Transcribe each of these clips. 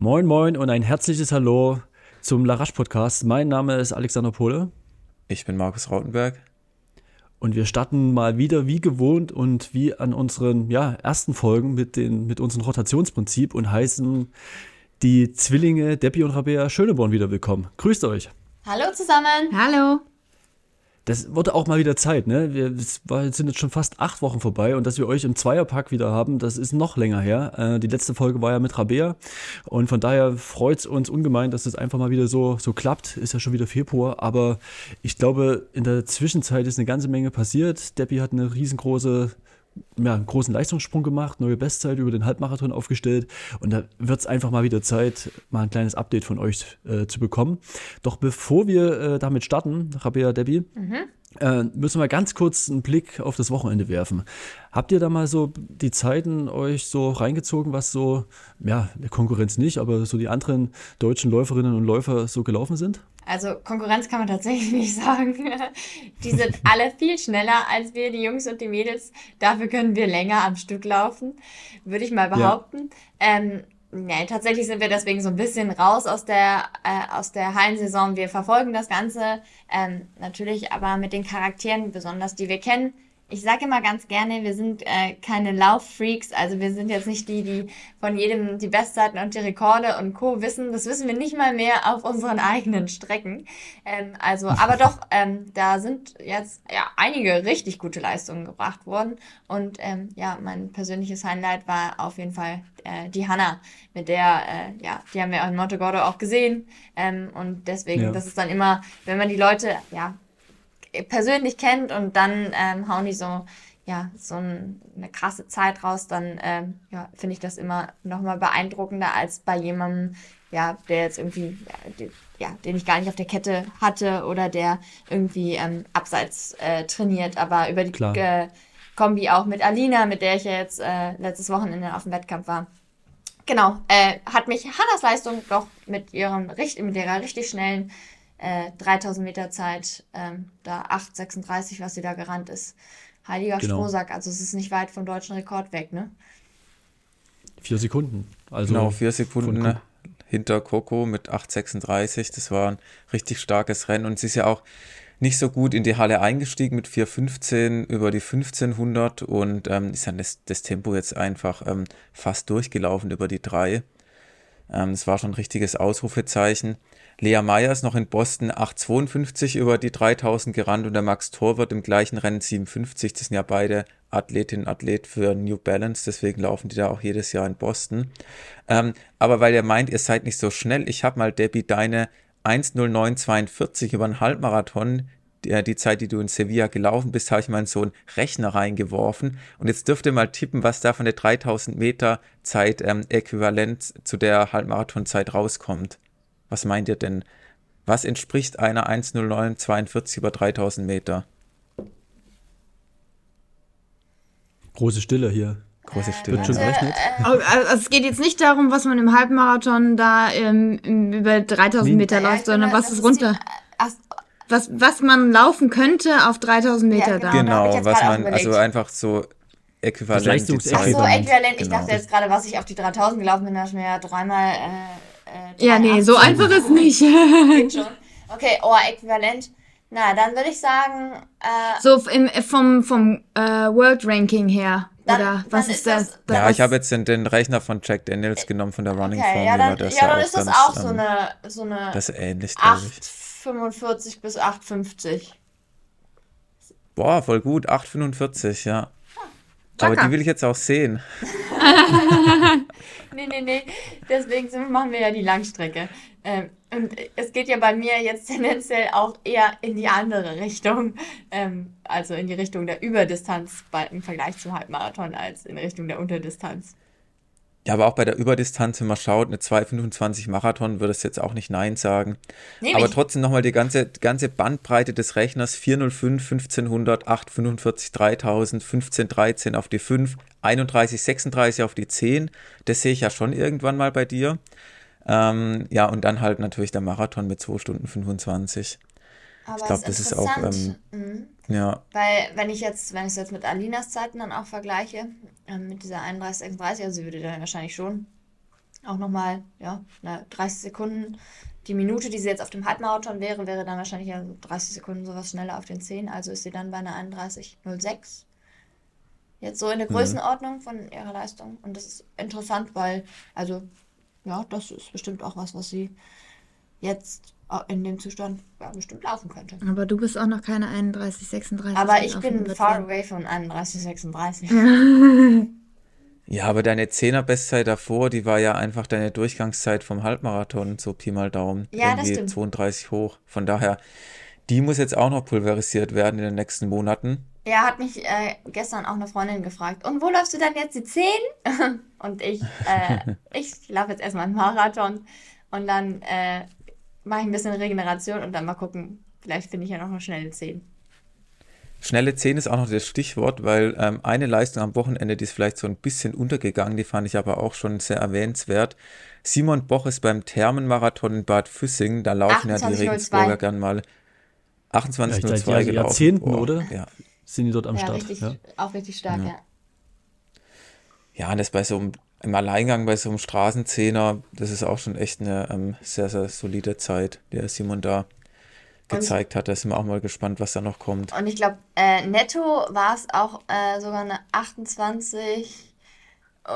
Moin, moin und ein herzliches Hallo zum Larash Podcast. Mein Name ist Alexander Pohle. Ich bin Markus Rautenberg. Und wir starten mal wieder wie gewohnt und wie an unseren ja, ersten Folgen mit, den, mit unserem Rotationsprinzip und heißen die Zwillinge Debbie und Rabea Schöneborn wieder willkommen. Grüßt euch. Hallo zusammen. Hallo. Das wurde auch mal wieder Zeit, ne? Wir sind jetzt schon fast acht Wochen vorbei und dass wir euch im Zweierpack wieder haben, das ist noch länger her. Äh, die letzte Folge war ja mit Rabea und von daher freut es uns ungemein, dass es das einfach mal wieder so, so klappt. Ist ja schon wieder Februar, aber ich glaube, in der Zwischenzeit ist eine ganze Menge passiert. Debbie hat eine riesengroße ja, einen großen Leistungssprung gemacht, neue Bestzeit über den Halbmarathon aufgestellt und da wird es einfach mal wieder Zeit, mal ein kleines Update von euch äh, zu bekommen. Doch bevor wir äh, damit starten, Rabea, Debbie, mhm. äh, müssen wir ganz kurz einen Blick auf das Wochenende werfen. Habt ihr da mal so die Zeiten euch so reingezogen, was so, ja, der Konkurrenz nicht, aber so die anderen deutschen Läuferinnen und Läufer so gelaufen sind? Also Konkurrenz kann man tatsächlich nicht sagen. Die sind alle viel schneller als wir, die Jungs und die Mädels. Dafür können wir länger am Stück laufen, würde ich mal behaupten. Ja. Ähm, Nee, tatsächlich sind wir deswegen so ein bisschen raus aus der, äh, aus der Hallensaison. Wir verfolgen das Ganze ähm, natürlich aber mit den Charakteren, besonders die wir kennen, ich sage immer ganz gerne, wir sind äh, keine Lauffreaks, also wir sind jetzt nicht die, die von jedem die Bestzeiten und die Rekorde und Co. wissen. Das wissen wir nicht mal mehr auf unseren eigenen Strecken. Ähm, also, aber doch, ähm, da sind jetzt ja einige richtig gute Leistungen gebracht worden. Und ähm, ja, mein persönliches Highlight war auf jeden Fall äh, die Hanna, mit der, äh, ja, die haben wir in Monte Gordo auch gesehen. Ähm, und deswegen, ja. das ist dann immer, wenn man die Leute, ja, persönlich kennt und dann ähm, hauen die so, ja, so ein, eine krasse Zeit raus, dann ähm, ja, finde ich das immer nochmal beeindruckender als bei jemandem, ja, der jetzt irgendwie, ja, die, ja, den ich gar nicht auf der Kette hatte oder der irgendwie ähm, abseits äh, trainiert, aber über die äh, Kombi auch mit Alina, mit der ich ja jetzt äh, letztes Wochenende auf dem Wettkampf war. Genau, äh, hat mich Hannas Leistung doch mit, ihrem, mit ihrer richtig schnellen äh, 3000 Meter Zeit, ähm, da 8,36, was sie da gerannt ist. Heiliger genau. Strohsack, also es ist nicht weit vom deutschen Rekord weg, ne? Vier Sekunden. Also genau, vier Sekunden ne? hinter Coco mit 8,36. Das war ein richtig starkes Rennen und sie ist ja auch nicht so gut in die Halle eingestiegen mit 4,15 über die 1500 und ähm, ist dann das, das Tempo jetzt einfach ähm, fast durchgelaufen über die drei. Ähm, das war schon ein richtiges Ausrufezeichen. Lea Meyer ist noch in Boston 8,52 über die 3000 gerannt und der Max Torwart im gleichen Rennen 57. Das sind ja beide Athletin und Athlet für New Balance, deswegen laufen die da auch jedes Jahr in Boston. Ähm, aber weil ihr meint, ihr seid nicht so schnell, ich habe mal, Debbie, deine 1.09.42 über einen Halbmarathon, die, die Zeit, die du in Sevilla gelaufen bist, habe ich mal in so einen Rechner reingeworfen. Und jetzt dürft ihr mal tippen, was da von der 3000 Meter Zeit ähm, äquivalent zu der Halbmarathonzeit rauskommt. Was meint ihr denn? Was entspricht einer 10942 über 3000 Meter? Große Stille hier. Große Stille. Wird schon gerechnet? Also es geht jetzt nicht darum, was man im Halbmarathon da ähm, über 3000 Meter läuft, sondern was ist runter. Was, was man laufen könnte auf 3000 Meter ja, da. Genau, was man, also einfach so äquivalent. Ach so, äquivalent. Ich genau. dachte jetzt gerade, was ich auf die 3000 gelaufen bin, da ist mir ja dreimal äh, äh, ja, nee, so einfach ist nicht. Okay, oh, äquivalent. Na, dann würde ich sagen. Äh, so im, vom, vom äh, World Ranking her. Dann, oder was ist das? das? Ja, ich habe jetzt den, den, Rechner von Jack Daniels genommen von der Running okay, Formula. Ja, dann, das ja, dann ist das ganz, auch so eine, so eine. Das ist ähnlich, glaube ich. 8,45 bis 8,50. Boah, voll gut. 8,45, ja. Ah, Aber die will ich jetzt auch sehen. nee, nee, nee. Deswegen machen wir ja die Langstrecke. Ähm, und es geht ja bei mir jetzt tendenziell auch eher in die andere Richtung. Ähm, also in die Richtung der Überdistanz bei, im Vergleich zum Halbmarathon als in Richtung der Unterdistanz. Ja, aber auch bei der Überdistanz, wenn man schaut, eine 2,25 Marathon, würde es jetzt auch nicht Nein sagen. Nee, aber trotzdem nochmal die ganze, ganze Bandbreite des Rechners: 405, 1500, 845, 3000, 1513 auf die 5, 31, 36 auf die 10. Das sehe ich ja schon irgendwann mal bei dir. Ähm, ja, und dann halt natürlich der Marathon mit 2 Stunden 25. Aber ich glaube, das ist auch. Ähm, mhm. Ja. Weil, wenn ich jetzt, wenn ich es jetzt mit Alinas Zeiten dann auch vergleiche, ähm, mit dieser 31, 36, also sie würde dann wahrscheinlich schon auch nochmal, ja, 30 Sekunden. Die Minute, die sie jetzt auf dem Halbmarathon wäre, wäre dann wahrscheinlich ja 30 Sekunden sowas schneller auf den 10. Also ist sie dann bei einer 31,06. Jetzt so in der mhm. Größenordnung von ihrer Leistung. Und das ist interessant, weil, also, ja, das ist bestimmt auch was, was sie jetzt in dem Zustand ja, bestimmt laufen könnte. Aber du bist auch noch keine 31, 36. Aber ich bin far away von 31, 36. ja, aber deine 10er Bestzeit davor, die war ja einfach deine Durchgangszeit vom Halbmarathon, so Pi mal Daumen. Ja, Irgendwie das stimmt. 32 hoch. Von daher, die muss jetzt auch noch pulverisiert werden in den nächsten Monaten. Ja, hat mich äh, gestern auch eine Freundin gefragt, und wo läufst du dann jetzt die 10? und ich, äh, ich laufe jetzt erstmal einen Marathon und dann äh, mache ich ein bisschen Regeneration und dann mal gucken, vielleicht finde ich ja noch eine schnelle 10. Schnelle 10 ist auch noch das Stichwort, weil ähm, eine Leistung am Wochenende, die ist vielleicht so ein bisschen untergegangen, die fand ich aber auch schon sehr erwähnenswert. Simon Boch ist beim Thermenmarathon in Bad Füssing, da laufen ja die Regensburger gern mal 28.02 ja, gelaufen. Jahrzehnten, oh, oder? Ja. Sind die dort am ja, Start? Richtig, ja, auch richtig stark, ja. Ja, und das bei so einem im Alleingang bei so einem Straßenzehner, das ist auch schon echt eine ähm, sehr, sehr solide Zeit, die der Simon da gezeigt hat. Da sind wir auch mal gespannt, was da noch kommt. Und ich glaube, äh, netto war es auch äh, sogar eine 28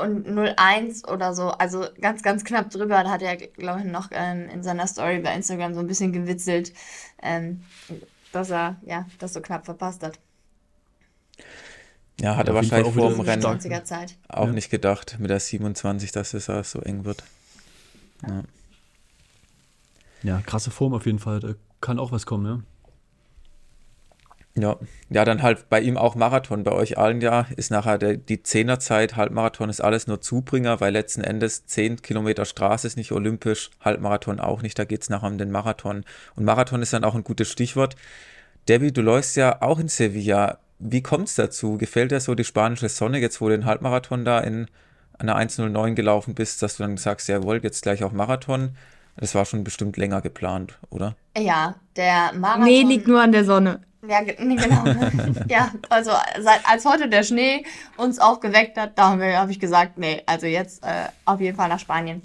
und 01 oder so. Also ganz, ganz knapp drüber. Da hat er, glaube ich, noch ähm, in seiner Story bei Instagram so ein bisschen gewitzelt, ähm, dass er ja das so knapp verpasst hat. Ja, hat ja, er wahrscheinlich vor dem Rennen auch ja. nicht gedacht mit der 27, dass es so eng wird. Ja. ja, krasse Form auf jeden Fall. Da kann auch was kommen, ja. Ja, ja, dann halt bei ihm auch Marathon. Bei euch allen ja ist nachher der, die Zehnerzeit, Halbmarathon ist alles nur Zubringer, weil letzten Endes 10 Kilometer Straße ist nicht olympisch, Halbmarathon auch nicht, da geht es nachher um den Marathon. Und Marathon ist dann auch ein gutes Stichwort. Debbie, du läufst ja auch in Sevilla. Wie kommt es dazu? Gefällt dir so die spanische Sonne, jetzt wo du den Halbmarathon da in einer 1.09 gelaufen bist, dass du dann sagst, jawohl, jetzt gleich auch Marathon? Das war schon bestimmt länger geplant, oder? Ja, der Marathon. Nee, liegt nur an der Sonne. Ja, nee, genau. ja, also seit, als heute der Schnee uns aufgeweckt hat, da habe hab ich gesagt, nee, also jetzt äh, auf jeden Fall nach Spanien.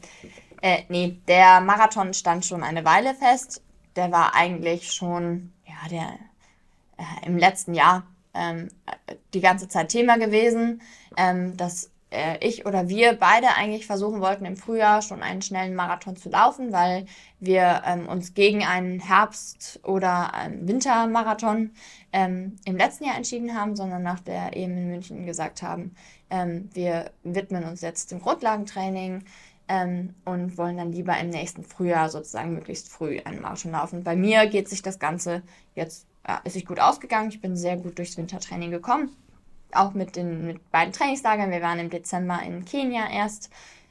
Äh, nee, der Marathon stand schon eine Weile fest. Der war eigentlich schon, ja, der äh, im letzten Jahr ähm, die ganze Zeit Thema gewesen, ähm, dass äh, ich oder wir beide eigentlich versuchen wollten, im Frühjahr schon einen schnellen Marathon zu laufen, weil wir ähm, uns gegen einen Herbst- oder einen Wintermarathon ähm, im letzten Jahr entschieden haben, sondern nach der EM in München gesagt haben, ähm, wir widmen uns jetzt dem Grundlagentraining, ähm, und wollen dann lieber im nächsten Frühjahr sozusagen möglichst früh einen Marathon laufen. Bei mir geht sich das Ganze jetzt ist sich gut ausgegangen. Ich bin sehr gut durchs Wintertraining gekommen. Auch mit den mit beiden Trainingslagern. Wir waren im Dezember in Kenia erst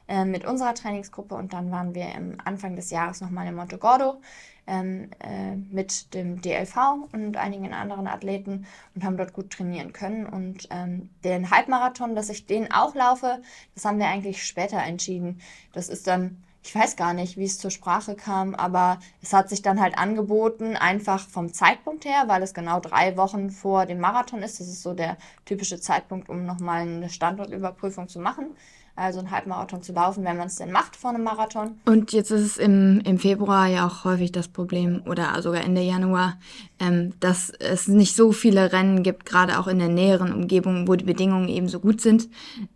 äh, mit unserer Trainingsgruppe und dann waren wir im Anfang des Jahres nochmal in Monte Gordo ähm, äh, mit dem DLV und einigen anderen Athleten und haben dort gut trainieren können. Und ähm, den Halbmarathon, dass ich den auch laufe, das haben wir eigentlich später entschieden. Das ist dann ich weiß gar nicht, wie es zur Sprache kam, aber es hat sich dann halt angeboten, einfach vom Zeitpunkt her, weil es genau drei Wochen vor dem Marathon ist. Das ist so der typische Zeitpunkt, um nochmal eine Standortüberprüfung zu machen. Also einen Halbmarathon zu laufen, wenn man es denn macht vor einem Marathon. Und jetzt ist es im, im Februar ja auch häufig das Problem, oder sogar Ende Januar, ähm, dass es nicht so viele Rennen gibt, gerade auch in der näheren Umgebung, wo die Bedingungen eben so gut sind.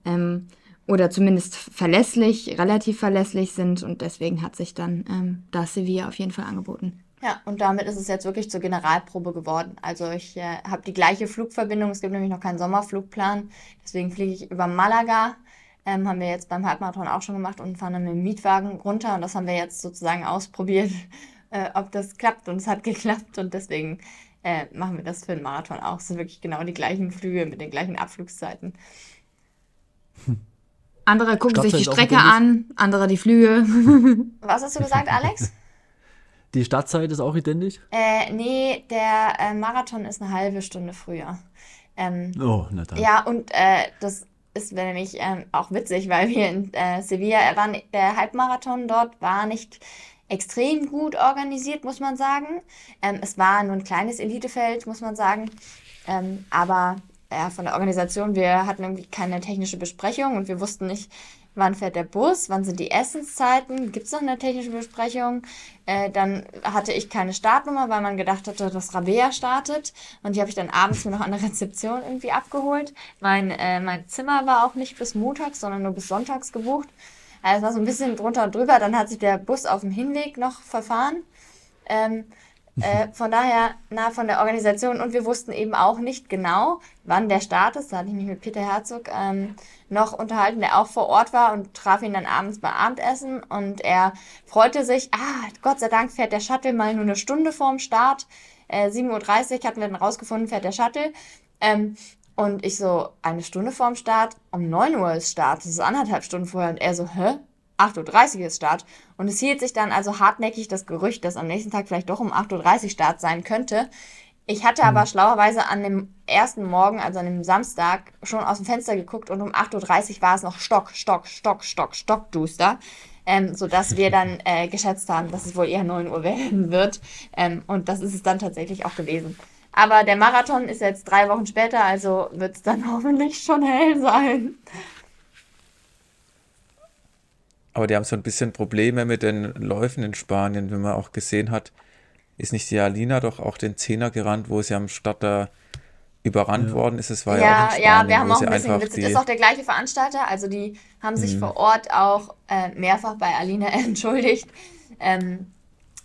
Ähm, oder zumindest verlässlich, relativ verlässlich sind. Und deswegen hat sich dann ähm, das Sevilla auf jeden Fall angeboten. Ja, und damit ist es jetzt wirklich zur Generalprobe geworden. Also ich äh, habe die gleiche Flugverbindung. Es gibt nämlich noch keinen Sommerflugplan. Deswegen fliege ich über Malaga. Ähm, haben wir jetzt beim Halbmarathon auch schon gemacht und fahren dann mit dem Mietwagen runter. Und das haben wir jetzt sozusagen ausprobiert, äh, ob das klappt. Und es hat geklappt. Und deswegen äh, machen wir das für den Marathon auch. Es sind wirklich genau die gleichen Flüge mit den gleichen Abflugszeiten. Hm. Andere gucken sich die Strecke an, andere die Flüge. Was hast du gesagt, Alex? Die Startzeit ist auch identisch? Äh, nee, der äh, Marathon ist eine halbe Stunde früher. Ähm, oh, na dann. Ja, und äh, das ist nämlich ähm, auch witzig, weil wir in äh, Sevilla waren, der Halbmarathon dort war nicht extrem gut organisiert, muss man sagen. Ähm, es war nur ein kleines Elitefeld, muss man sagen. Ähm, aber ja, von der Organisation, wir hatten irgendwie keine technische Besprechung und wir wussten nicht, wann fährt der Bus, wann sind die Essenszeiten, gibt es noch eine technische Besprechung. Äh, dann hatte ich keine Startnummer, weil man gedacht hatte, dass Rabea startet. Und die habe ich dann abends mir noch an der Rezeption irgendwie abgeholt. Mein, äh, mein Zimmer war auch nicht bis montags, sondern nur bis sonntags gebucht. Also es war so ein bisschen drunter und drüber. Dann hat sich der Bus auf dem Hinweg noch verfahren. Ähm, äh, von daher, na, von der Organisation und wir wussten eben auch nicht genau, wann der Start ist. Da hatte ich mich mit Peter Herzog ähm, noch unterhalten, der auch vor Ort war und traf ihn dann abends beim Abendessen und er freute sich, ah, Gott sei Dank fährt der Shuttle mal nur eine Stunde vorm Start. Äh, 7.30 Uhr hatten wir dann rausgefunden, fährt der Shuttle. Ähm, und ich so, eine Stunde vorm Start, um 9 Uhr ist Start, das ist anderthalb Stunden vorher. Und er so, hä? 8.30 Uhr ist Start. Und es hielt sich dann also hartnäckig das Gerücht, dass am nächsten Tag vielleicht doch um 8.30 Uhr Start sein könnte. Ich hatte aber mhm. schlauerweise an dem ersten Morgen, also an dem Samstag, schon aus dem Fenster geguckt und um 8.30 Uhr war es noch Stock, Stock, Stock, Stock, Stockduster. Ähm, sodass wir dann äh, geschätzt haben, dass es wohl eher 9 Uhr werden wird. Ähm, und das ist es dann tatsächlich auch gewesen. Aber der Marathon ist jetzt drei Wochen später, also wird es dann hoffentlich schon hell sein. Aber die haben so ein bisschen Probleme mit den Läufen in Spanien, wenn man auch gesehen hat, ist nicht die Alina doch auch den Zehner gerannt, wo sie am Start da überrannt ja. worden ist. Es war ja, ja auch in Spanien, Ja, wir haben auch ein bisschen gewitzt. Das ist auch der gleiche Veranstalter. Also die haben sich mhm. vor Ort auch äh, mehrfach bei Alina entschuldigt. Ähm,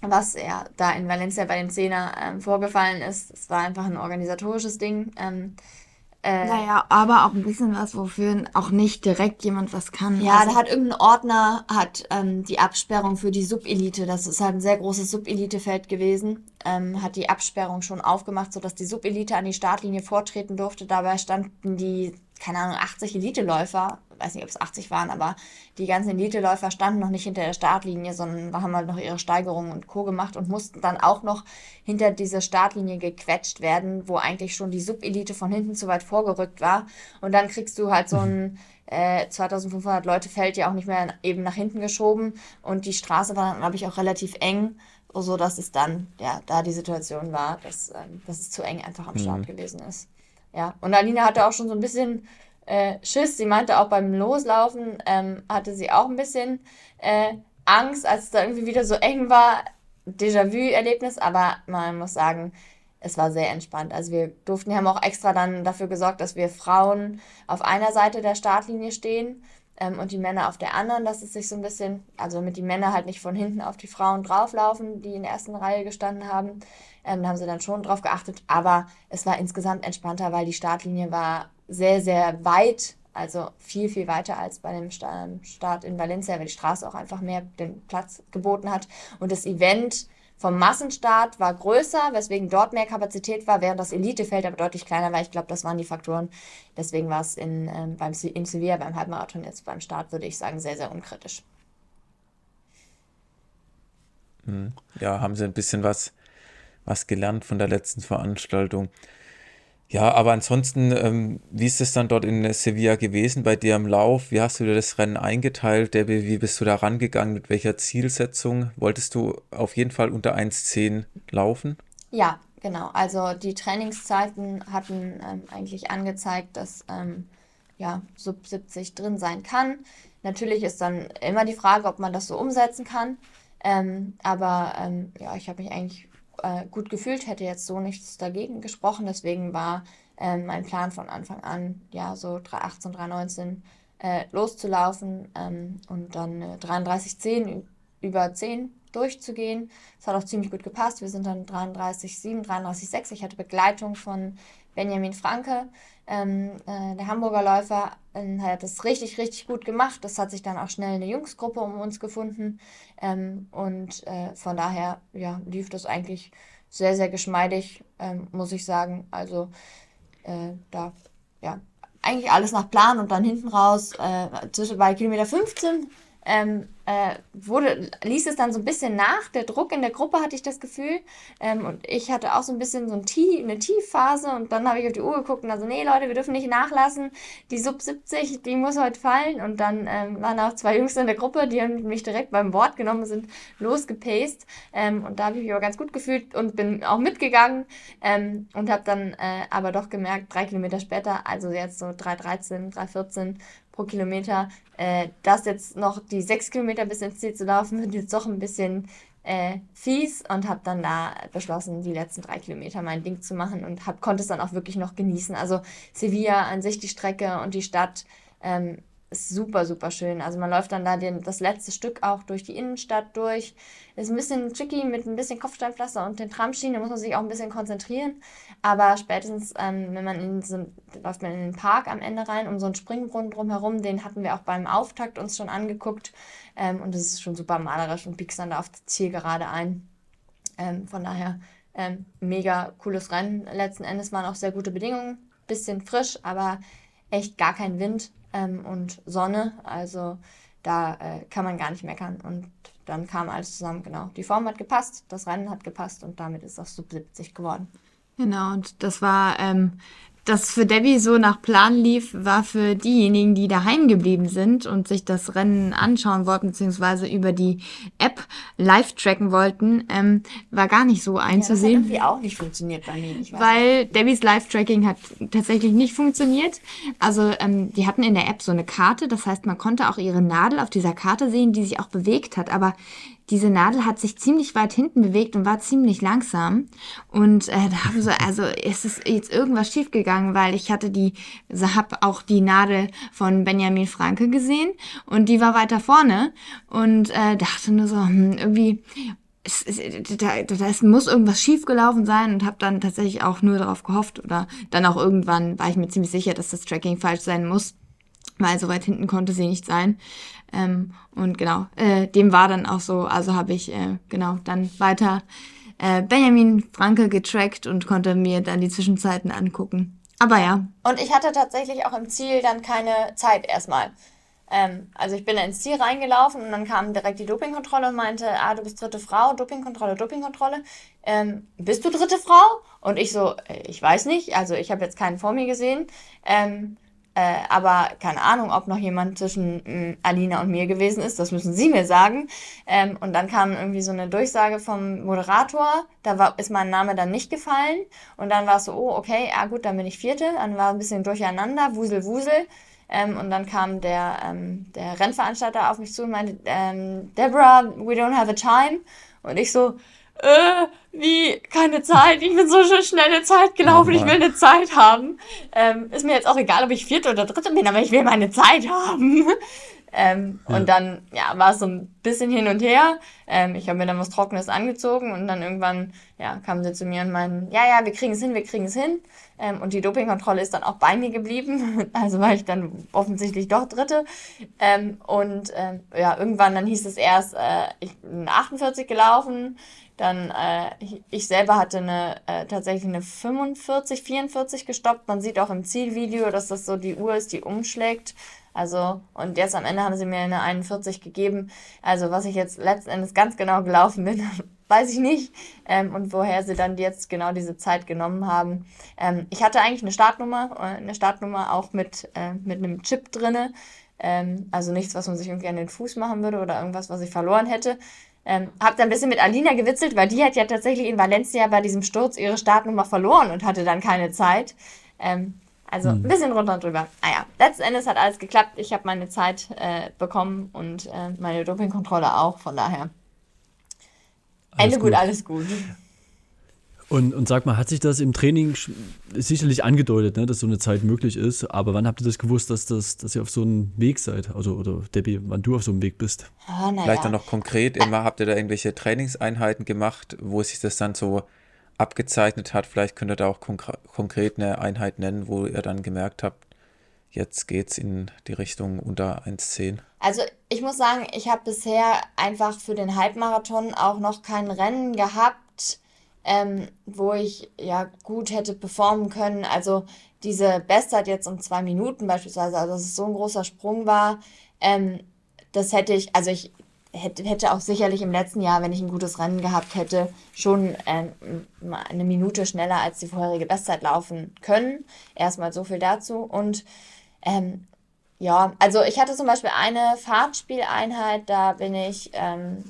was ja da in Valencia bei dem Zehner ähm, vorgefallen ist. Es war einfach ein organisatorisches Ding. Ähm, äh, naja, aber auch ein bisschen was, wofür auch nicht direkt jemand was kann. Ja, also, da hat irgendein Ordner hat ähm, die Absperrung für die Subelite, das ist halt ein sehr großes Subelitefeld gewesen, ähm, hat die Absperrung schon aufgemacht, sodass die Subelite an die Startlinie vortreten durfte. Dabei standen die, keine Ahnung, 80 Eliteläufer weiß nicht, ob es 80 waren, aber die ganzen Eliteläufer standen noch nicht hinter der Startlinie, sondern haben halt noch ihre Steigerungen und Co. gemacht und mussten dann auch noch hinter diese Startlinie gequetscht werden, wo eigentlich schon die Subelite von hinten zu weit vorgerückt war. Und dann kriegst du halt so ein äh, 2500 Leute Feld ja auch nicht mehr eben nach hinten geschoben und die Straße war dann, glaube ich, auch relativ eng, so dass es dann, ja, da die Situation war, dass, ähm, dass es zu eng einfach am Start mhm. gewesen ist. Ja, und Alina hatte auch schon so ein bisschen äh, Schiss. Sie meinte auch beim Loslaufen ähm, hatte sie auch ein bisschen äh, Angst, als es da irgendwie wieder so eng war. Déjà-vu-Erlebnis, aber man muss sagen, es war sehr entspannt. Also wir durften, wir haben auch extra dann dafür gesorgt, dass wir Frauen auf einer Seite der Startlinie stehen ähm, und die Männer auf der anderen, dass es sich so ein bisschen, also damit die Männer halt nicht von hinten auf die Frauen drauflaufen, die in der ersten Reihe gestanden haben. Ähm, da haben sie dann schon drauf geachtet, aber es war insgesamt entspannter, weil die Startlinie war sehr, sehr weit, also viel, viel weiter als bei dem Start in Valencia, weil die Straße auch einfach mehr den Platz geboten hat. Und das Event vom Massenstart war größer, weswegen dort mehr Kapazität war, während das Elitefeld aber deutlich kleiner war. Ich glaube, das waren die Faktoren. Deswegen war es in, ähm, beim, in Sevilla beim Halbmarathon jetzt beim Start, würde ich sagen, sehr, sehr unkritisch. Hm. Ja, haben sie ein bisschen was, was gelernt von der letzten Veranstaltung. Ja, aber ansonsten, ähm, wie ist es dann dort in Sevilla gewesen bei dir im Lauf? Wie hast du dir das Rennen eingeteilt? Debbie, wie bist du da rangegangen? Mit welcher Zielsetzung? Wolltest du auf jeden Fall unter 1,10 laufen? Ja, genau. Also die Trainingszeiten hatten ähm, eigentlich angezeigt, dass ähm, ja, Sub 70 drin sein kann. Natürlich ist dann immer die Frage, ob man das so umsetzen kann. Ähm, aber ähm, ja, ich habe mich eigentlich äh, gut gefühlt, hätte jetzt so nichts dagegen gesprochen. Deswegen war äh, mein Plan von Anfang an, ja, so 318, 319 äh, loszulaufen ähm, und dann äh, 33,10 über 10 durchzugehen. Das hat auch ziemlich gut gepasst. Wir sind dann 33,7, 33,6. Ich hatte Begleitung von Benjamin Franke, ähm, äh, der Hamburger Läufer, äh, hat das richtig, richtig gut gemacht. Das hat sich dann auch schnell eine Jungsgruppe um uns gefunden. Ähm, und äh, von daher ja, lief das eigentlich sehr, sehr geschmeidig, ähm, muss ich sagen. Also äh, da, ja, eigentlich alles nach Plan und dann hinten raus, äh, zwischen bei Kilometer 15 ähm, äh, wurde, ließ es dann so ein bisschen nach. Der Druck in der Gruppe hatte ich das Gefühl. Ähm, und ich hatte auch so ein bisschen so ein Tief, eine Tiefphase. Und dann habe ich auf die Uhr geguckt und also, nee, Leute, wir dürfen nicht nachlassen. Die Sub 70, die muss heute fallen. Und dann ähm, waren auch zwei Jungs in der Gruppe, die haben mich direkt beim Wort genommen, sind losgepaced. Ähm, und da habe ich mich aber ganz gut gefühlt und bin auch mitgegangen. Ähm, und habe dann äh, aber doch gemerkt, drei Kilometer später, also jetzt so 3,13, 3,14, pro Kilometer. Äh, das jetzt noch die sechs Kilometer bis ins Ziel zu laufen, wird jetzt doch ein bisschen äh, fies und habe dann da beschlossen, die letzten drei Kilometer mein Ding zu machen und hab, konnte es dann auch wirklich noch genießen. Also Sevilla an sich, die Strecke und die Stadt ähm, ist super, super schön. Also man läuft dann da den, das letzte Stück auch durch die Innenstadt durch. Ist ein bisschen tricky mit ein bisschen Kopfsteinpflaster und den Tramschienen, da muss man sich auch ein bisschen konzentrieren. Aber spätestens, ähm, wenn man in so, läuft man in den Park am Ende rein, um so einen Springbrunnen drumherum, den hatten wir auch beim Auftakt uns schon angeguckt. Ähm, und das ist schon super malerisch und biegst dann da auf das Ziel gerade ein. Ähm, von daher ähm, mega cooles Rennen. Letzten Endes waren auch sehr gute Bedingungen. Bisschen frisch, aber echt gar kein Wind ähm, und Sonne. Also da äh, kann man gar nicht meckern. Und dann kam alles zusammen, genau. Die Form hat gepasst, das Rennen hat gepasst und damit ist das Sub 70 geworden. Genau, und das war ähm, das für Debbie so nach Plan lief, war für diejenigen, die daheim geblieben sind und sich das Rennen anschauen wollten, beziehungsweise über die App live tracken wollten, ähm, war gar nicht so einzusehen. Ja, das hat irgendwie auch nicht funktioniert bei mir. weil nicht. Debbies Live-Tracking hat tatsächlich nicht funktioniert. Also ähm, die hatten in der App so eine Karte, das heißt, man konnte auch ihre Nadel auf dieser Karte sehen, die sich auch bewegt hat, aber diese Nadel hat sich ziemlich weit hinten bewegt und war ziemlich langsam. Und äh, da habe so, also ist es jetzt irgendwas schiefgegangen, weil ich hatte die, also habe auch die Nadel von Benjamin Franke gesehen und die war weiter vorne und äh, dachte nur so, hm, irgendwie es, es, da, da es muss irgendwas schiefgelaufen sein und habe dann tatsächlich auch nur darauf gehofft oder dann auch irgendwann war ich mir ziemlich sicher, dass das Tracking falsch sein muss, weil so weit hinten konnte sie nicht sein. Ähm, und genau, äh, dem war dann auch so, also habe ich äh, genau dann weiter äh, Benjamin Franke getrackt und konnte mir dann die Zwischenzeiten angucken. Aber ja. Und ich hatte tatsächlich auch im Ziel dann keine Zeit erstmal. Ähm, also ich bin ins Ziel reingelaufen und dann kam direkt die Dopingkontrolle und meinte, ah, du bist dritte Frau, Dopingkontrolle, Dopingkontrolle. Ähm, bist du dritte Frau? Und ich so, äh, ich weiß nicht, also ich habe jetzt keinen vor mir gesehen. Ähm, äh, aber keine Ahnung, ob noch jemand zwischen äh, Alina und mir gewesen ist, das müssen Sie mir sagen. Ähm, und dann kam irgendwie so eine Durchsage vom Moderator, da war, ist mein Name dann nicht gefallen. Und dann war es so, oh, okay, ja gut, dann bin ich Vierte. Dann war ein bisschen durcheinander, Wusel, Wusel. Ähm, und dann kam der, ähm, der Rennveranstalter auf mich zu und meinte, ähm, Deborah, we don't have a time. Und ich so, äh, wie, keine Zeit, ich bin so schon schnelle Zeit gelaufen, oh ich will eine Zeit haben. Ähm, ist mir jetzt auch egal, ob ich vierte oder dritte bin, aber ich will meine Zeit haben. ähm, ja. Und dann, ja, war es so ein bisschen hin und her. Ähm, ich habe mir dann was Trockenes angezogen und dann irgendwann, ja, kamen sie zu mir und meinen, ja, ja, wir kriegen es hin, wir kriegen es hin. Ähm, und die Dopingkontrolle ist dann auch bei mir geblieben. Also war ich dann offensichtlich doch Dritte. Ähm, und ähm, ja, irgendwann dann hieß es erst, äh, ich bin 48 gelaufen. Dann, äh, ich selber hatte eine, äh, tatsächlich eine 45, 44 gestoppt. Man sieht auch im Zielvideo, dass das so die Uhr ist, die umschlägt. Also, und jetzt am Ende haben sie mir eine 41 gegeben. Also, was ich jetzt letzten Endes ganz genau gelaufen bin, weiß ich nicht. Ähm, und woher sie dann jetzt genau diese Zeit genommen haben. Ähm, ich hatte eigentlich eine Startnummer, äh, eine Startnummer auch mit, äh, mit einem Chip drinne. Ähm, also nichts, was man sich irgendwie an den Fuß machen würde oder irgendwas, was ich verloren hätte. Ähm, hab dann ein bisschen mit Alina gewitzelt, weil die hat ja tatsächlich in Valencia bei diesem Sturz ihre Startnummer verloren und hatte dann keine Zeit. Ähm, also hm. ein bisschen runter und drüber. Naja, ah letzten Endes hat alles geklappt. Ich habe meine Zeit äh, bekommen und äh, meine Dopingkontrolle auch. Von daher. Alles Ende gut. gut, alles gut. Und, und sag mal, hat sich das im Training sicherlich angedeutet, ne, dass so eine Zeit möglich ist, aber wann habt ihr das gewusst, dass, das, dass ihr auf so einem Weg seid? Also, oder Debbie, wann du auf so einem Weg bist? Oh, Vielleicht dann noch konkret, immer habt ihr da irgendwelche Trainingseinheiten gemacht, wo sich das dann so abgezeichnet hat? Vielleicht könnt ihr da auch konkret eine Einheit nennen, wo ihr dann gemerkt habt, jetzt geht es in die Richtung unter 1,10. Also ich muss sagen, ich habe bisher einfach für den Halbmarathon auch noch kein Rennen gehabt, ähm, wo ich ja gut hätte performen können. Also diese Bestzeit jetzt um zwei Minuten beispielsweise, also dass es so ein großer Sprung war, ähm, das hätte ich, also ich hätte, hätte auch sicherlich im letzten Jahr, wenn ich ein gutes Rennen gehabt hätte, schon ähm, eine Minute schneller als die vorherige Bestzeit laufen können. Erstmal so viel dazu. Und ähm, ja, also ich hatte zum Beispiel eine Fahrtspieleinheit, da bin ich ähm,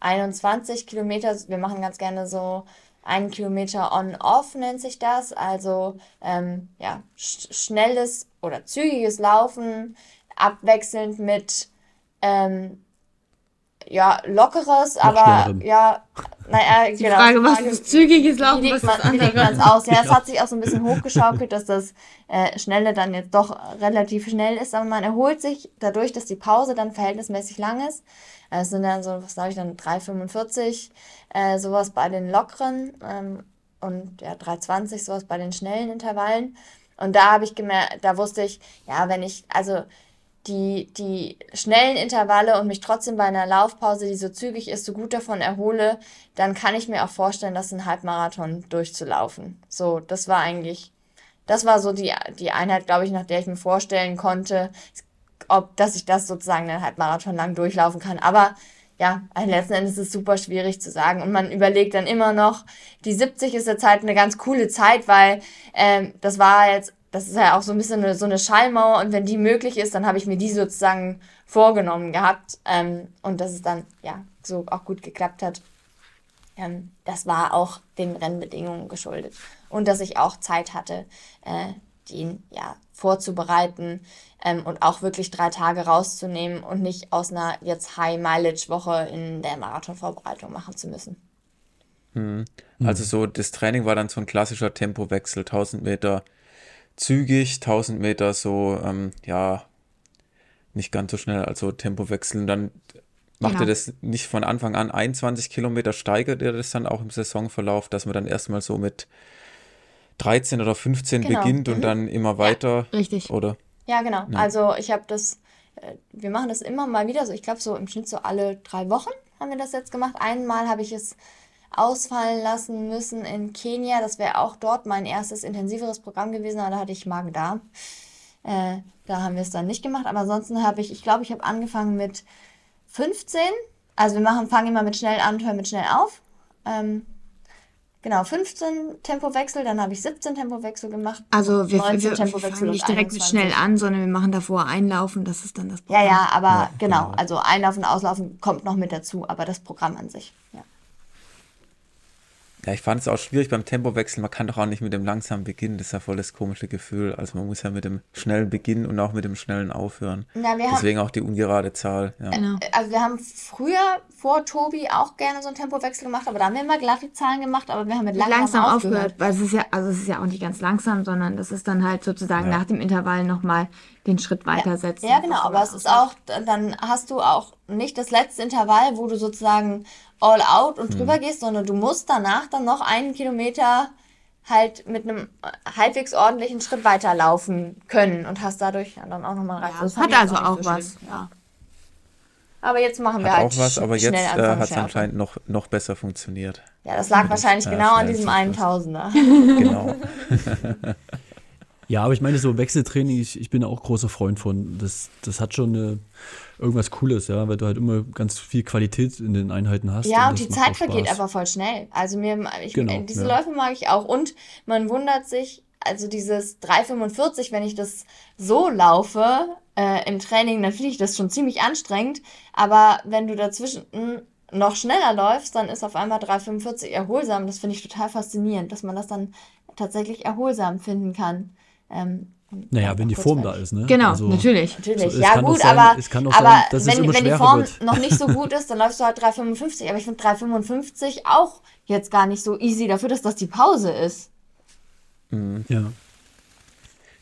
21 Kilometer, wir machen ganz gerne so ein Kilometer on-off nennt sich das, also ähm, ja, sch schnelles oder zügiges Laufen, abwechselnd mit ähm, ja, lockeres, aber ja, naja, die genau. Frage, was ist zügiges Laufen, wie legt man, wie legt man es aus? Ja, es hat sich auch so ein bisschen hochgeschaukelt, dass das äh, Schnelle dann jetzt doch relativ schnell ist, aber man erholt sich dadurch, dass die Pause dann verhältnismäßig lang ist. Äh, es sind dann so, was sage ich dann, 3,45, äh, sowas bei den lockeren ähm, und ja, 3,20, sowas bei den schnellen Intervallen. Und da habe ich gemerkt, da wusste ich, ja, wenn ich, also die, die schnellen Intervalle und mich trotzdem bei einer Laufpause, die so zügig ist, so gut davon erhole, dann kann ich mir auch vorstellen, das ein Halbmarathon durchzulaufen. So, das war eigentlich, das war so die, die Einheit, glaube ich, nach der ich mir vorstellen konnte, ob, dass ich das sozusagen einen Halbmarathon lang durchlaufen kann. Aber ja, letzten Endes ist es super schwierig zu sagen. Und man überlegt dann immer noch, die 70 ist jetzt halt eine ganz coole Zeit, weil ähm, das war jetzt das ist ja auch so ein bisschen eine, so eine Schallmauer und wenn die möglich ist, dann habe ich mir die sozusagen vorgenommen gehabt ähm, und dass es dann ja so auch gut geklappt hat. Ähm, das war auch den Rennbedingungen geschuldet und dass ich auch Zeit hatte, äh, den ja vorzubereiten ähm, und auch wirklich drei Tage rauszunehmen und nicht aus einer jetzt High-Mileage-Woche in der Marathonvorbereitung machen zu müssen. Mhm. Also so das Training war dann so ein klassischer Tempowechsel, 1000 Meter zügig, 1000 Meter so, ähm, ja, nicht ganz so schnell, also Tempo wechseln. Dann macht genau. ihr das nicht von Anfang an 21 Kilometer, steigert ihr das dann auch im Saisonverlauf, dass man dann erstmal so mit 13 oder 15 genau. beginnt und mhm. dann immer weiter? Ja, richtig. Oder? Ja, genau. Ja. Also ich habe das, äh, wir machen das immer mal wieder so, ich glaube so im Schnitt so alle drei Wochen haben wir das jetzt gemacht. Einmal habe ich es ausfallen lassen müssen in Kenia. Das wäre auch dort mein erstes intensiveres Programm gewesen, aber da hatte ich Magen-Darm. Äh, da haben wir es dann nicht gemacht. Aber ansonsten habe ich, ich glaube, ich habe angefangen mit 15. Also wir machen, fangen immer mit schnell an, hören mit schnell auf. Ähm, genau, 15 Tempowechsel, dann habe ich 17 Tempowechsel gemacht. Also wir, wir, wir fangen nicht direkt mit schnell an, sondern wir machen davor Einlaufen, das ist dann das Programm. Ja, ja, aber ja, genau, genau, also Einlaufen, Auslaufen kommt noch mit dazu, aber das Programm an sich, ja. Ja, ich fand es auch schwierig beim Tempowechsel. Man kann doch auch nicht mit dem langsamen beginnen. Das ist ja voll das komische Gefühl. Also man muss ja mit dem schnellen beginnen und auch mit dem schnellen aufhören. Na, Deswegen haben, auch die ungerade Zahl. Ja. Genau. Also wir haben früher vor Tobi auch gerne so einen Tempowechsel gemacht, aber da haben wir immer glatte Zahlen gemacht, aber wir haben mit langsam, langsam aufgehört. aufgehört. Weil es ist ja, also es ist ja auch nicht ganz langsam, sondern das ist dann halt sozusagen ja. nach dem Intervall nochmal den Schritt weitersetzen. Ja, ja genau, aber es ist auch, dann hast du auch nicht das letzte Intervall, wo du sozusagen all out und drüber mhm. gehst, sondern du musst danach dann noch einen Kilometer halt mit einem halbwegs ordentlichen Schritt weiterlaufen können und hast dadurch dann auch nochmal einen Reiz. Ja, hat also auch, auch so was. Ja. Aber jetzt machen wir hat halt auch was, aber jetzt äh, hat es anscheinend noch, noch besser funktioniert. Ja, das lag wahrscheinlich genau an diesem einen Tausender. genau. Ja, aber ich meine, so Wechseltraining, ich, ich bin auch großer Freund von. Das, das hat schon eine, irgendwas Cooles, ja, weil du halt immer ganz viel Qualität in den Einheiten hast. Ja, und, und die Zeit vergeht aber voll schnell. Also mir, ich, genau, diese ja. Läufe mag ich auch. Und man wundert sich, also dieses 3,45, wenn ich das so laufe äh, im Training, dann finde ich das schon ziemlich anstrengend. Aber wenn du dazwischen noch schneller läufst, dann ist auf einmal 3,45 erholsam. Das finde ich total faszinierend, dass man das dann tatsächlich erholsam finden kann. Ähm, naja, wenn die Form da ist, ne? Genau, also, natürlich. natürlich. So, ja, gut, sein, aber, aber sein, wenn, wenn die Form wird. noch nicht so gut ist, dann läufst du halt 3,55. Aber ich finde 3,55 auch jetzt gar nicht so easy dafür, dass das die Pause ist. Mhm. Ja.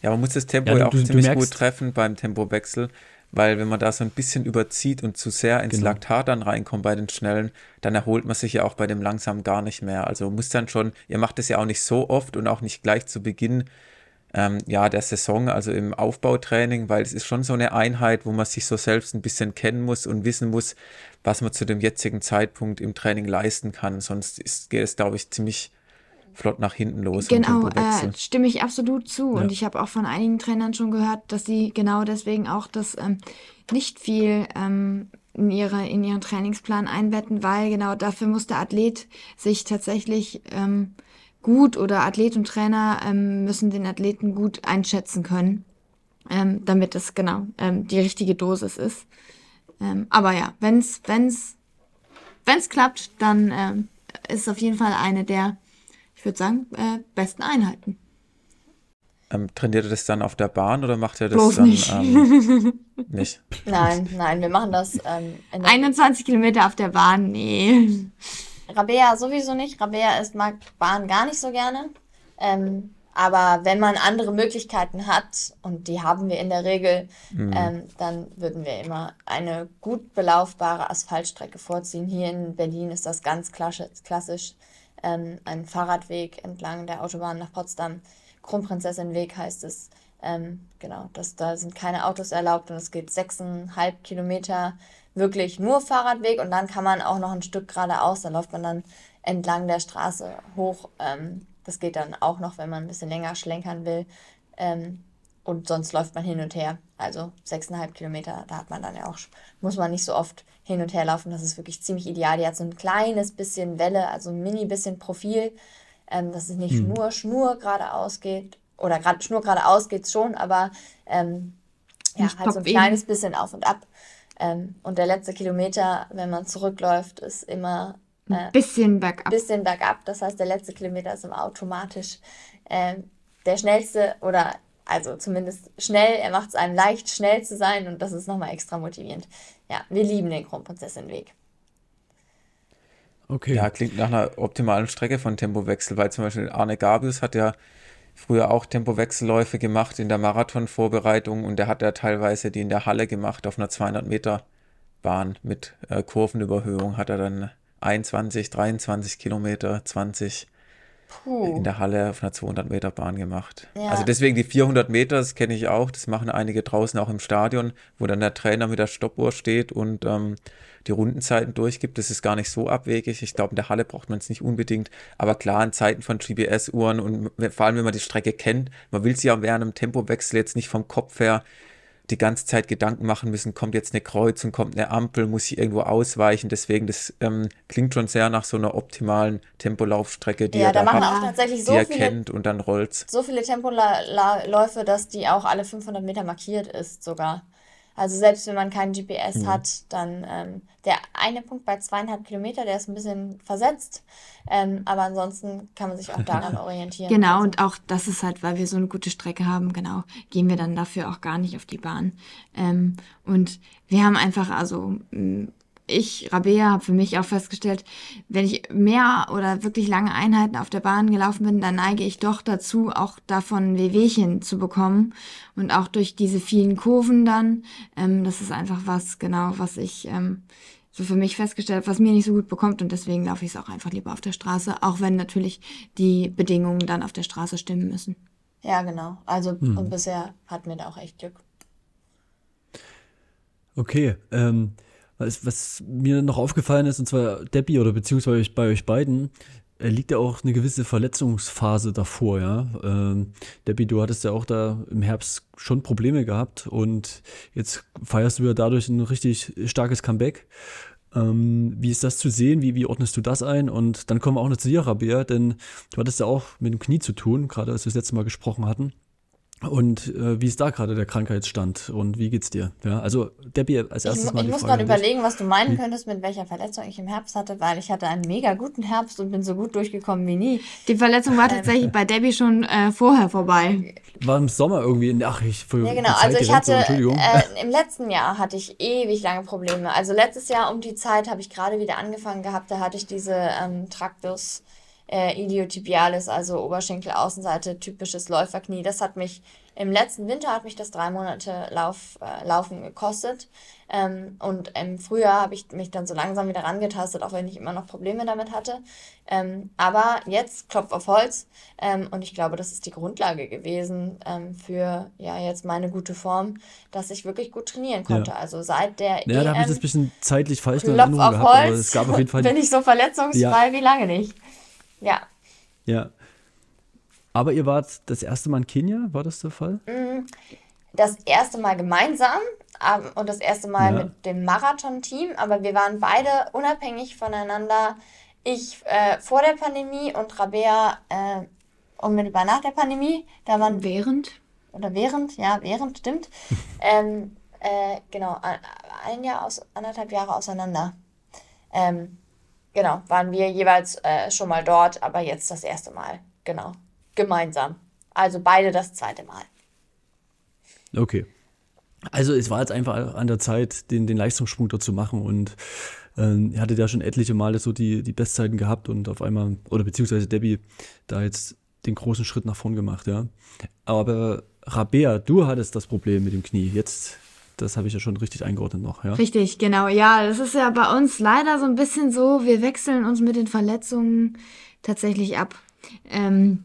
Ja, man muss das Tempo ja, du, auch ziemlich gut treffen beim Tempowechsel, weil wenn man da so ein bisschen überzieht und zu sehr ins genau. Laktat dann reinkommt bei den Schnellen, dann erholt man sich ja auch bei dem Langsamen gar nicht mehr. Also muss dann schon, ihr macht es ja auch nicht so oft und auch nicht gleich zu Beginn ähm, ja, der Saison, also im Aufbautraining, weil es ist schon so eine Einheit, wo man sich so selbst ein bisschen kennen muss und wissen muss, was man zu dem jetzigen Zeitpunkt im Training leisten kann. Sonst ist, geht es, glaube ich, ziemlich flott nach hinten los. Genau, äh, stimme ich absolut zu. Ja. Und ich habe auch von einigen Trainern schon gehört, dass sie genau deswegen auch das ähm, nicht viel ähm, in, ihre, in ihren Trainingsplan einbetten, weil genau dafür muss der Athlet sich tatsächlich ähm, gut oder Athlet und Trainer ähm, müssen den Athleten gut einschätzen können, ähm, damit es genau ähm, die richtige Dosis ist. Ähm, aber ja, wenn's wenn's wenn's klappt, dann ähm, ist es auf jeden Fall eine der, ich würde sagen, äh, besten Einheiten. Ähm, trainiert ihr das dann auf der Bahn oder macht ihr das Bloß dann nicht? Ähm, nicht? Nein, nein, wir machen das. Ähm, 21 Kilometer auf der Bahn, nee. Rabea sowieso nicht. Rabea ist, mag Bahn gar nicht so gerne. Ähm, aber wenn man andere Möglichkeiten hat, und die haben wir in der Regel, mhm. ähm, dann würden wir immer eine gut belaufbare Asphaltstrecke vorziehen. Hier in Berlin ist das ganz klassisch ähm, ein Fahrradweg entlang der Autobahn nach Potsdam. Kronprinzessinweg heißt es. Ähm, genau, das, da sind keine Autos erlaubt und es geht sechseinhalb Kilometer wirklich nur Fahrradweg und dann kann man auch noch ein Stück geradeaus, da läuft man dann entlang der Straße hoch. Ähm, das geht dann auch noch, wenn man ein bisschen länger schlenkern will. Ähm, und sonst läuft man hin und her. Also sechseinhalb Kilometer, da hat man dann ja auch, muss man nicht so oft hin und her laufen. Das ist wirklich ziemlich ideal. Die hat so ein kleines bisschen Welle, also ein mini bisschen Profil, ähm, dass es nicht hm. nur Schnur geradeaus geht. Oder grad, Schnur geradeaus geht schon, aber ähm, ja, halt so ein kleines bisschen auf und ab. Ähm, und der letzte Kilometer, wenn man zurückläuft, ist immer ein äh, bisschen bergab. Bisschen bergab. Das heißt, der letzte Kilometer ist immer automatisch äh, der schnellste oder also zumindest schnell. Er macht es einem leicht, schnell zu sein und das ist nochmal extra motivierend. Ja, wir lieben den Kronprinzessin-Weg. Okay. Ja, klingt nach einer optimalen Strecke von Tempowechsel, weil zum Beispiel Arne Gabius hat ja früher auch Tempowechselläufe gemacht in der Marathonvorbereitung und der hat ja teilweise die in der Halle gemacht auf einer 200 Meter Bahn mit äh, Kurvenüberhöhung hat er dann 21, 23 Kilometer, 20 Puh. in der Halle auf einer 200 Meter Bahn gemacht. Ja. Also deswegen die 400 Meter, das kenne ich auch, das machen einige draußen auch im Stadion, wo dann der Trainer mit der Stoppuhr steht und ähm, die Rundenzeiten durchgibt. Das ist gar nicht so abwegig. Ich glaube, in der Halle braucht man es nicht unbedingt. Aber klar, in Zeiten von GPS-Uhren und vor allem, wenn man die Strecke kennt, man will sie ja während einem Tempowechsel jetzt nicht vom Kopf her die ganze Zeit Gedanken machen müssen, kommt jetzt eine Kreuzung, kommt eine Ampel, muss ich irgendwo ausweichen. Deswegen, das ähm, klingt schon sehr nach so einer optimalen Tempolaufstrecke, die ja, er da, da machen hat, auch tatsächlich so die er viele, kennt und dann rollt's. So viele Tempoläufe, dass die auch alle 500 Meter markiert ist sogar. Also selbst wenn man keinen GPS mhm. hat, dann ähm, der eine Punkt bei zweieinhalb Kilometer, der ist ein bisschen versetzt. Ähm, aber ansonsten kann man sich auch daran orientieren. Genau, also. und auch das ist halt, weil wir so eine gute Strecke haben, genau, gehen wir dann dafür auch gar nicht auf die Bahn. Ähm, und wir haben einfach, also ich, Rabea, habe für mich auch festgestellt, wenn ich mehr oder wirklich lange Einheiten auf der Bahn gelaufen bin, dann neige ich doch dazu, auch davon Wehwehchen zu bekommen. Und auch durch diese vielen Kurven dann. Ähm, das ist einfach was, genau, was ich ähm, so für mich festgestellt habe, was mir nicht so gut bekommt. Und deswegen laufe ich es auch einfach lieber auf der Straße, auch wenn natürlich die Bedingungen dann auf der Straße stimmen müssen. Ja, genau. Also hm. und bisher hatten wir da auch echt Glück. Okay, ähm, was, was mir noch aufgefallen ist, und zwar Debbie oder beziehungsweise bei euch beiden, äh, liegt ja auch eine gewisse Verletzungsphase davor, ja. Ähm, Debbie, du hattest ja auch da im Herbst schon Probleme gehabt und jetzt feierst du ja dadurch ein richtig starkes Comeback. Ähm, wie ist das zu sehen? Wie, wie ordnest du das ein? Und dann kommen wir auch noch zu dir, Rabea, denn du hattest ja auch mit dem Knie zu tun, gerade als wir das letzte Mal gesprochen hatten. Und äh, wie ist da gerade der Krankheitsstand und wie geht's dir? Ja, also Debbie, als erstes ich, mal. Ich muss gerade überlegen, was du meinen könntest, mit welcher Verletzung ich im Herbst hatte, weil ich hatte einen mega guten Herbst und bin so gut durchgekommen wie nie. Die Verletzung war ähm, tatsächlich bei Debbie schon äh, vorher vorbei. War im Sommer irgendwie in ach ich für Ja, genau, also ich hatte äh, im letzten Jahr hatte ich ewig lange Probleme. Also letztes Jahr um die Zeit habe ich gerade wieder angefangen gehabt, da hatte ich diese ähm, Traktus äh, Iliotibialis, also Oberschenkelaußenseite, typisches Läuferknie. Das hat mich im letzten Winter hat mich das drei Monate Lauf, äh, Laufen gekostet. Ähm, und im Frühjahr habe ich mich dann so langsam wieder rangetastet, auch wenn ich immer noch Probleme damit hatte. Ähm, aber jetzt Klopf auf Holz. Ähm, und ich glaube, das ist die Grundlage gewesen ähm, für ja jetzt meine gute Form, dass ich wirklich gut trainieren konnte. Ja. Also seit der Ja, da habe ich das ein bisschen zeitlich falsch Klopf auf gehabt, Holz, aber es gab auf jeden Fall bin ich so verletzungsfrei ja. wie lange nicht. Ja. Ja. Aber ihr wart das erste Mal in Kenia, war das der Fall? Mm, das erste Mal gemeinsam ähm, und das erste Mal ja. mit dem Marathon-Team, aber wir waren beide unabhängig voneinander. Ich äh, vor der Pandemie und Rabea äh, unmittelbar nach der Pandemie. Da waren während oder während, ja während stimmt. ähm, äh, genau ein Jahr aus anderthalb Jahre auseinander. Ähm, genau, waren wir jeweils äh, schon mal dort, aber jetzt das erste Mal, genau, gemeinsam. Also beide das zweite Mal. Okay. Also es war jetzt einfach an der Zeit, den, den Leistungssprung dort zu machen und äh, er hatte ja schon etliche Male so die, die Bestzeiten gehabt und auf einmal, oder beziehungsweise Debbie, da jetzt den großen Schritt nach vorn gemacht, ja. Aber Rabea, du hattest das Problem mit dem Knie. Jetzt, das habe ich ja schon richtig eingeordnet noch, ja. Richtig, genau. Ja, das ist ja bei uns leider so ein bisschen so, wir wechseln uns mit den Verletzungen tatsächlich ab. Ähm,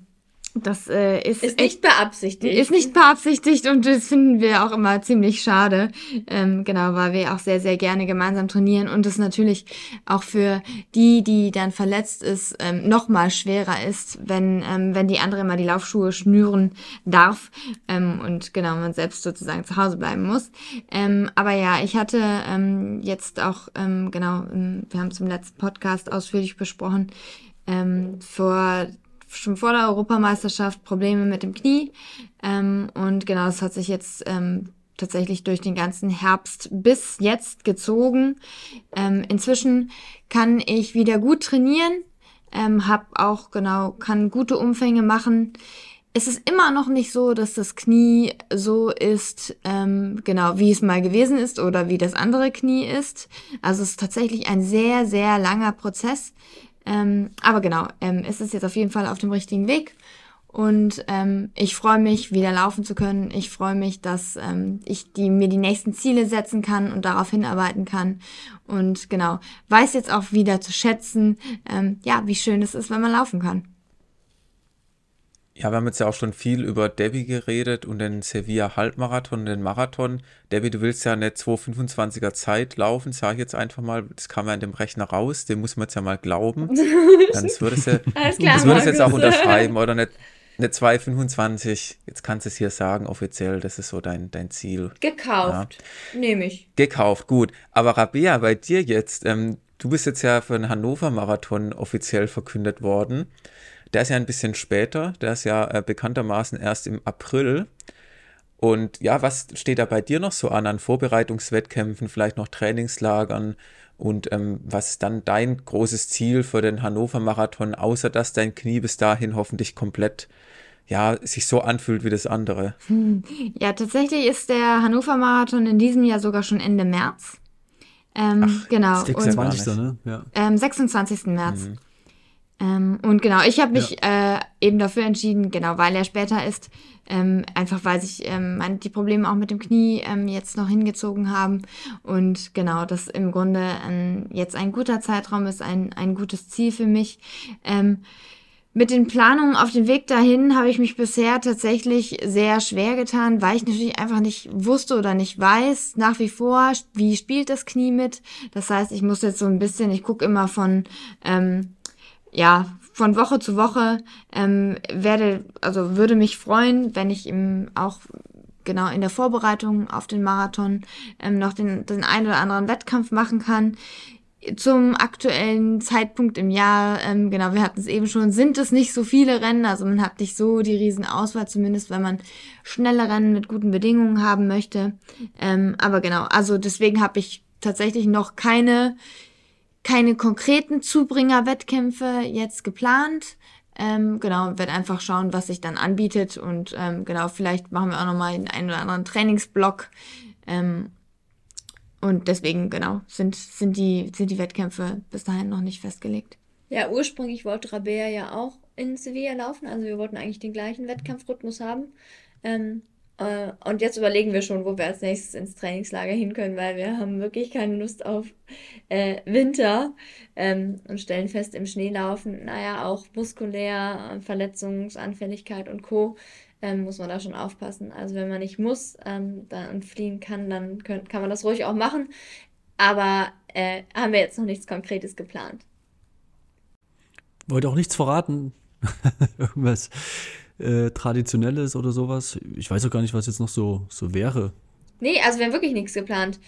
das äh, ist, ist nicht beabsichtigt. Ist nicht beabsichtigt und das finden wir auch immer ziemlich schade. Ähm, genau, weil wir auch sehr, sehr gerne gemeinsam trainieren und es natürlich auch für die, die dann verletzt ist, ähm, noch mal schwerer ist, wenn, ähm, wenn die andere immer die Laufschuhe schnüren darf ähm, und genau, man selbst sozusagen zu Hause bleiben muss. Ähm, aber ja, ich hatte ähm, jetzt auch, ähm, genau, wir haben im letzten Podcast ausführlich besprochen, ähm, vor schon vor der Europameisterschaft Probleme mit dem Knie. Ähm, und genau, das hat sich jetzt ähm, tatsächlich durch den ganzen Herbst bis jetzt gezogen. Ähm, inzwischen kann ich wieder gut trainieren, ähm, habe auch genau, kann gute Umfänge machen. Es ist immer noch nicht so, dass das Knie so ist, ähm, genau, wie es mal gewesen ist oder wie das andere Knie ist. Also es ist tatsächlich ein sehr, sehr langer Prozess. Ähm, aber genau, ähm, es ist jetzt auf jeden Fall auf dem richtigen Weg. Und ähm, ich freue mich, wieder laufen zu können. Ich freue mich, dass ähm, ich die, mir die nächsten Ziele setzen kann und darauf hinarbeiten kann. Und genau, weiß jetzt auch wieder zu schätzen, ähm, ja, wie schön es ist, wenn man laufen kann. Ja, wir haben jetzt ja auch schon viel über Debbie geredet und den Sevilla Halbmarathon, den Marathon. Debbie, du willst ja eine 2,25er Zeit laufen, sage ich jetzt einfach mal. Das kam ja in dem Rechner raus, dem muss man jetzt ja mal glauben. Dann würdest du das würdest jetzt auch unterschreiben oder eine, eine 2,25. Jetzt kannst du es hier sagen, offiziell, das ist so dein, dein Ziel. Gekauft, ja. nehme ich. Gekauft, gut. Aber Rabea, bei dir jetzt, ähm, du bist jetzt ja für den Hannover-Marathon offiziell verkündet worden. Der ist ja ein bisschen später, der ist ja äh, bekanntermaßen erst im April. Und ja, was steht da bei dir noch so an, an Vorbereitungswettkämpfen, vielleicht noch Trainingslagern? Und ähm, was ist dann dein großes Ziel für den Hannover-Marathon, außer dass dein Knie bis dahin hoffentlich komplett ja, sich so anfühlt wie das andere? Ja, tatsächlich ist der Hannover-Marathon in diesem Jahr sogar schon Ende März. Ähm, Ach, genau. 26. ne? Ja. Ähm, 26. März. Mhm. Ähm, und genau, ich habe mich ja. äh, eben dafür entschieden, genau, weil er später ist, ähm, einfach weil sich ähm, die Probleme auch mit dem Knie ähm, jetzt noch hingezogen haben und genau, das im Grunde ein, jetzt ein guter Zeitraum ist, ein, ein gutes Ziel für mich. Ähm, mit den Planungen auf dem Weg dahin habe ich mich bisher tatsächlich sehr schwer getan, weil ich natürlich einfach nicht wusste oder nicht weiß nach wie vor, wie spielt das Knie mit. Das heißt, ich muss jetzt so ein bisschen, ich gucke immer von ähm, ja, von Woche zu Woche ähm, werde, also würde mich freuen, wenn ich ihm auch genau in der Vorbereitung auf den Marathon ähm, noch den, den einen oder anderen Wettkampf machen kann. Zum aktuellen Zeitpunkt im Jahr, ähm, genau, wir hatten es eben schon, sind es nicht so viele Rennen, also man hat nicht so die Riesenauswahl, zumindest wenn man schnelle Rennen mit guten Bedingungen haben möchte. Ähm, aber genau, also deswegen habe ich tatsächlich noch keine keine konkreten Zubringerwettkämpfe jetzt geplant. Ähm, genau, werde einfach schauen, was sich dann anbietet und ähm, genau, vielleicht machen wir auch nochmal einen, einen oder anderen Trainingsblock. Ähm, und deswegen, genau, sind, sind, die, sind die Wettkämpfe bis dahin noch nicht festgelegt. Ja, ursprünglich wollte Rabea ja auch in Sevilla laufen, also wir wollten eigentlich den gleichen Wettkampfrhythmus haben. Ähm, äh, und jetzt überlegen wir schon, wo wir als nächstes ins Trainingslager hin können, weil wir haben wirklich keine Lust auf äh, Winter ähm, und stellen fest, im Schneelaufen, naja, auch muskulär, äh, Verletzungsanfälligkeit und Co. Ähm, muss man da schon aufpassen. Also wenn man nicht muss ähm, dann, und fliehen kann, dann können, kann man das ruhig auch machen. Aber äh, haben wir jetzt noch nichts Konkretes geplant. Wollte auch nichts verraten. Irgendwas äh, Traditionelles oder sowas. Ich weiß auch gar nicht, was jetzt noch so, so wäre. Nee, also wir haben wirklich nichts geplant.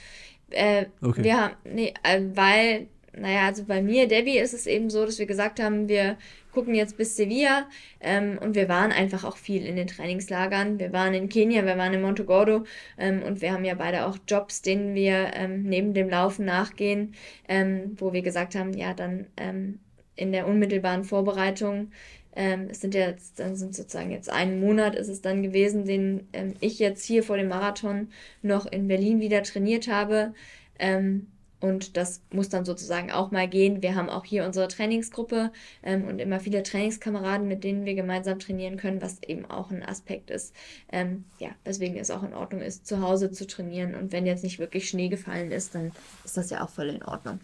Äh, okay. Wir haben, nee, äh, weil, naja, also bei mir, Debbie, ist es eben so, dass wir gesagt haben, wir gucken jetzt bis Sevilla ähm, und wir waren einfach auch viel in den Trainingslagern. Wir waren in Kenia, wir waren in Montegordo ähm, und wir haben ja beide auch Jobs, denen wir ähm, neben dem Laufen nachgehen, ähm, wo wir gesagt haben, ja, dann ähm, in der unmittelbaren Vorbereitung Ähm, es sind jetzt, dann sind sozusagen jetzt einen Monat ist es dann gewesen, den ähm, ich jetzt hier vor dem Marathon noch in Berlin wieder trainiert habe. Ähm, und das muss dann sozusagen auch mal gehen. Wir haben auch hier unsere Trainingsgruppe ähm, und immer viele Trainingskameraden, mit denen wir gemeinsam trainieren können, was eben auch ein Aspekt ist. Ähm, ja, weswegen es auch in Ordnung ist, zu Hause zu trainieren. Und wenn jetzt nicht wirklich Schnee gefallen ist, dann ist das ja auch voll in Ordnung.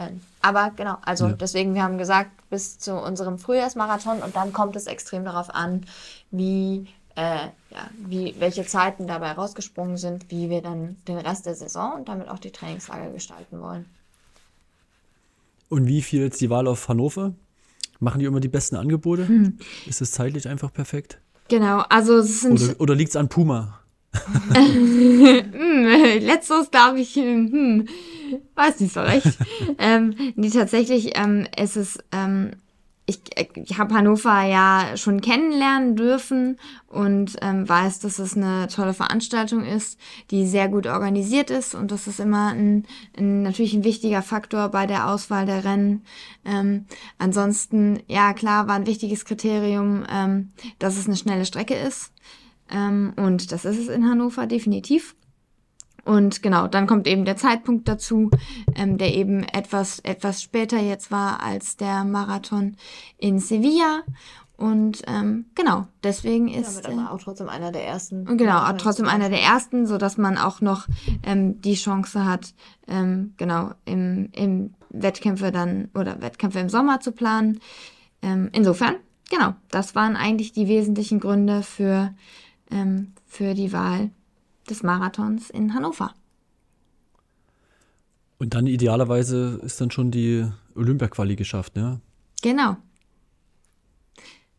Ähm, aber genau, also ja. deswegen, wir haben gesagt, bis zu unserem Frühjahrsmarathon und dann kommt es extrem darauf an, wie äh, ja, wie, welche Zeiten dabei rausgesprungen sind, wie wir dann den Rest der Saison und damit auch die Trainingslager gestalten wollen. Und wie fiel jetzt die Wahl auf Hannover? Machen die immer die besten Angebote? Hm. Ist es zeitlich einfach perfekt? Genau, also es sind. Oder, oder liegt es an Puma? Hm, letzteres glaube ich, hm, weiß nicht so recht. ähm, nee, tatsächlich ähm, ist es ähm, ich, ich habe Hannover ja schon kennenlernen dürfen und ähm, weiß, dass es eine tolle Veranstaltung ist, die sehr gut organisiert ist und das ist immer ein, ein natürlich ein wichtiger Faktor bei der Auswahl der Rennen. Ähm, ansonsten, ja klar, war ein wichtiges Kriterium, ähm, dass es eine schnelle Strecke ist ähm, und das ist es in Hannover definitiv. Und genau, dann kommt eben der Zeitpunkt dazu, ähm, der eben etwas, etwas später jetzt war als der Marathon in Sevilla. Und ähm, genau, deswegen ist. Ja, aber auch trotzdem einer der ersten. Und genau, auch trotzdem einer der ersten, so dass man auch noch ähm, die Chance hat, ähm, genau, im, im Wettkämpfe dann oder Wettkämpfe im Sommer zu planen. Ähm, insofern, genau, das waren eigentlich die wesentlichen Gründe für, ähm, für die Wahl des Marathons in Hannover. Und dann idealerweise ist dann schon die Olympia-Quali geschafft, ne? Genau.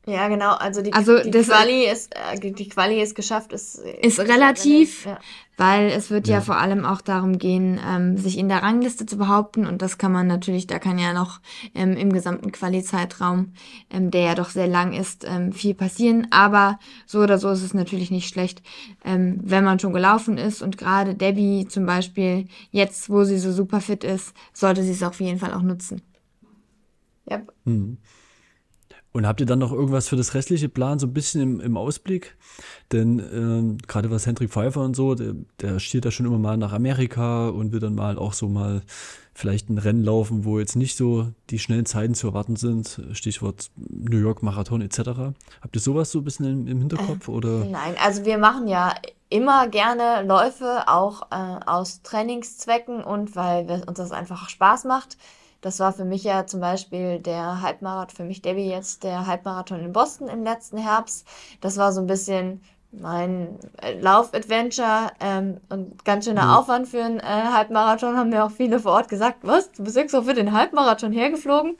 Ja, genau. Also die, also die Quali ist äh, die Quali ist geschafft, ist, ist relativ, ja. weil es wird ja. ja. vor allem auch darum gehen, ähm, sich in der Rangliste zu behaupten und das kann man natürlich, da kann ja noch ähm, im gesamten Quali-Zeitraum, ähm, der ja doch sehr lang ist, ähm, viel passieren. Aber so oder so ist es natürlich nicht schlecht, ähm, wenn man schon gelaufen ist und gerade Debbie zum Beispiel jetzt, wo sie so super fit ist, sollte sie es auf jeden Fall auch nutzen. Ja. Mhm. Und habt ihr dann noch irgendwas für das restliche Plan so ein bisschen im, im Ausblick? Denn ähm, gerade was Hendrik Pfeiffer und so, der, der stiert ja schon immer mal nach Amerika und will dann mal auch so mal vielleicht ein Rennen laufen, wo jetzt nicht so die schnellen Zeiten zu erwarten sind. Stichwort New York Marathon etc. Habt ihr sowas so ein bisschen im, im Hinterkopf? Äh, oder? Nein, also wir machen ja immer gerne Läufe, auch äh, aus Trainingszwecken und weil uns das einfach Spaß macht. Das war für mich ja zum Beispiel der Halbmarathon, für mich Debbie jetzt der Halbmarathon in Boston im letzten Herbst. Das war so ein bisschen mein äh, Lauf-Adventure ähm, und ganz schöner mhm. Aufwand für einen äh, Halbmarathon, haben mir auch viele vor Ort gesagt, was, du bist extra für den Halbmarathon hergeflogen.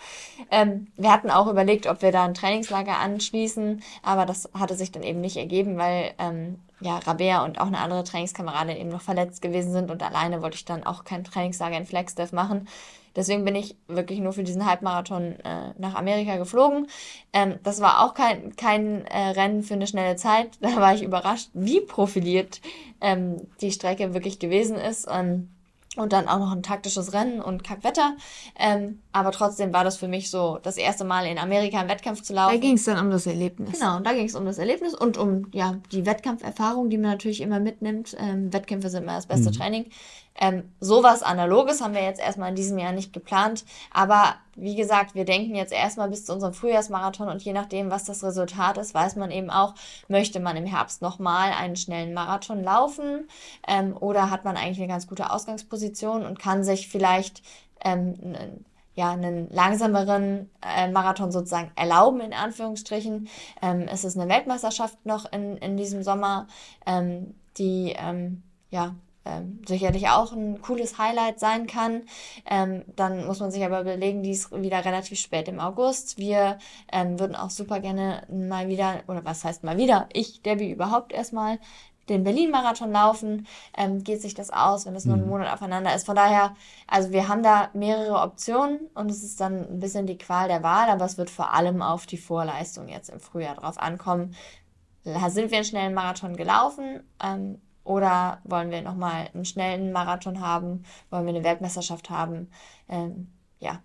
Ähm, wir hatten auch überlegt, ob wir da ein Trainingslager anschließen, aber das hatte sich dann eben nicht ergeben, weil ähm, ja, Rabea und auch eine andere Trainingskameradin eben noch verletzt gewesen sind und alleine wollte ich dann auch kein Trainingslager in Flagstaff machen. Deswegen bin ich wirklich nur für diesen Halbmarathon äh, nach Amerika geflogen. Ähm, das war auch kein, kein äh, Rennen für eine schnelle Zeit. Da war ich überrascht, wie profiliert ähm, die Strecke wirklich gewesen ist. Ähm, und dann auch noch ein taktisches Rennen und Kackwetter. Ähm, aber trotzdem war das für mich so das erste Mal in Amerika im Wettkampf zu laufen. Da ging es dann um das Erlebnis. Genau, und da ging es um das Erlebnis und um ja die Wettkampferfahrung, die man natürlich immer mitnimmt. Ähm, Wettkämpfe sind immer das beste mhm. Training. Ähm, sowas Analoges haben wir jetzt erstmal in diesem Jahr nicht geplant. Aber wie gesagt, wir denken jetzt erstmal bis zu unserem Frühjahrsmarathon und je nachdem, was das Resultat ist, weiß man eben auch, möchte man im Herbst nochmal einen schnellen Marathon laufen ähm, oder hat man eigentlich eine ganz gute Ausgangsposition und kann sich vielleicht ähm, ja, einen langsameren äh, Marathon sozusagen erlauben, in Anführungsstrichen. Ähm, es ist eine Weltmeisterschaft noch in, in diesem Sommer, ähm, die ähm, ja, ähm, sicherlich auch ein cooles Highlight sein kann. Ähm, dann muss man sich aber überlegen, die ist wieder relativ spät im August. Wir ähm, würden auch super gerne mal wieder, oder was heißt mal wieder, ich, Debbie, überhaupt erstmal den Berlin-Marathon laufen. Ähm, geht sich das aus, wenn es nur ein mhm. Monat aufeinander ist? Von daher, also wir haben da mehrere Optionen und es ist dann ein bisschen die Qual der Wahl, aber es wird vor allem auf die Vorleistung jetzt im Frühjahr drauf ankommen. Da sind wir einen schnellen Marathon gelaufen? Ähm, oder wollen wir nochmal einen schnellen Marathon haben? Wollen wir eine Weltmeisterschaft haben? Ähm, ja,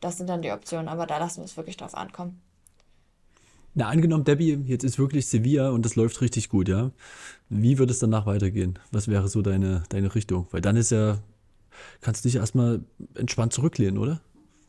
das sind dann die Optionen, aber da lassen wir es wirklich drauf ankommen. Na, angenommen, Debbie, jetzt ist wirklich Sevilla und das läuft richtig gut, ja. Wie wird es danach weitergehen? Was wäre so deine, deine Richtung? Weil dann ist ja, kannst du dich erstmal entspannt zurücklehnen, oder?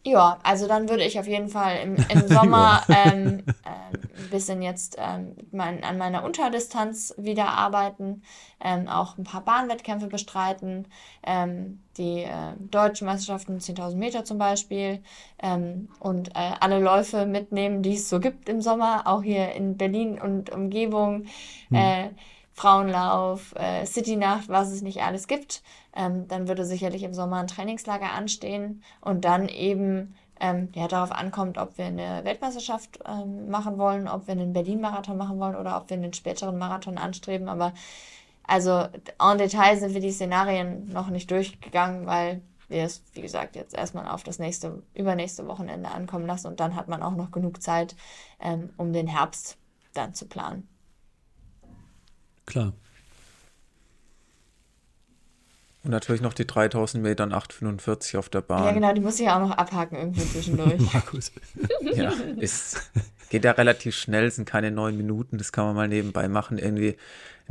Ja, also dann würde ich auf jeden Fall im, im Sommer ähm, äh, ein bisschen jetzt ähm, mein, an meiner Unterdistanz wieder arbeiten, ähm, auch ein paar Bahnwettkämpfe bestreiten, ähm, die äh, deutschen Meisterschaften 10.000 Meter zum Beispiel ähm, und äh, alle Läufe mitnehmen, die es so gibt im Sommer, auch hier in Berlin und Umgebung. Hm. Frauenlauf, äh, Citynacht, was es nicht alles gibt. Ähm, dann würde sicherlich im Sommer ein Trainingslager anstehen und dann eben ähm, ja, darauf ankommt, ob wir eine Weltmeisterschaft ähm, machen wollen, ob wir einen Berlin-Marathon machen wollen oder ob wir einen späteren Marathon anstreben. Aber also en Detail sind wir die Szenarien noch nicht durchgegangen, weil wir es, wie gesagt, jetzt erstmal auf das nächste, übernächste Wochenende ankommen lassen und dann hat man auch noch genug Zeit, ähm, um den Herbst dann zu planen. Klar. Und natürlich noch die 3000 Meter und 845 auf der Bahn. Ja, genau, die muss ich auch noch abhaken irgendwo zwischendurch. Markus. ja, ist, geht ja relativ schnell, sind keine neun Minuten, das kann man mal nebenbei machen. Irgendwie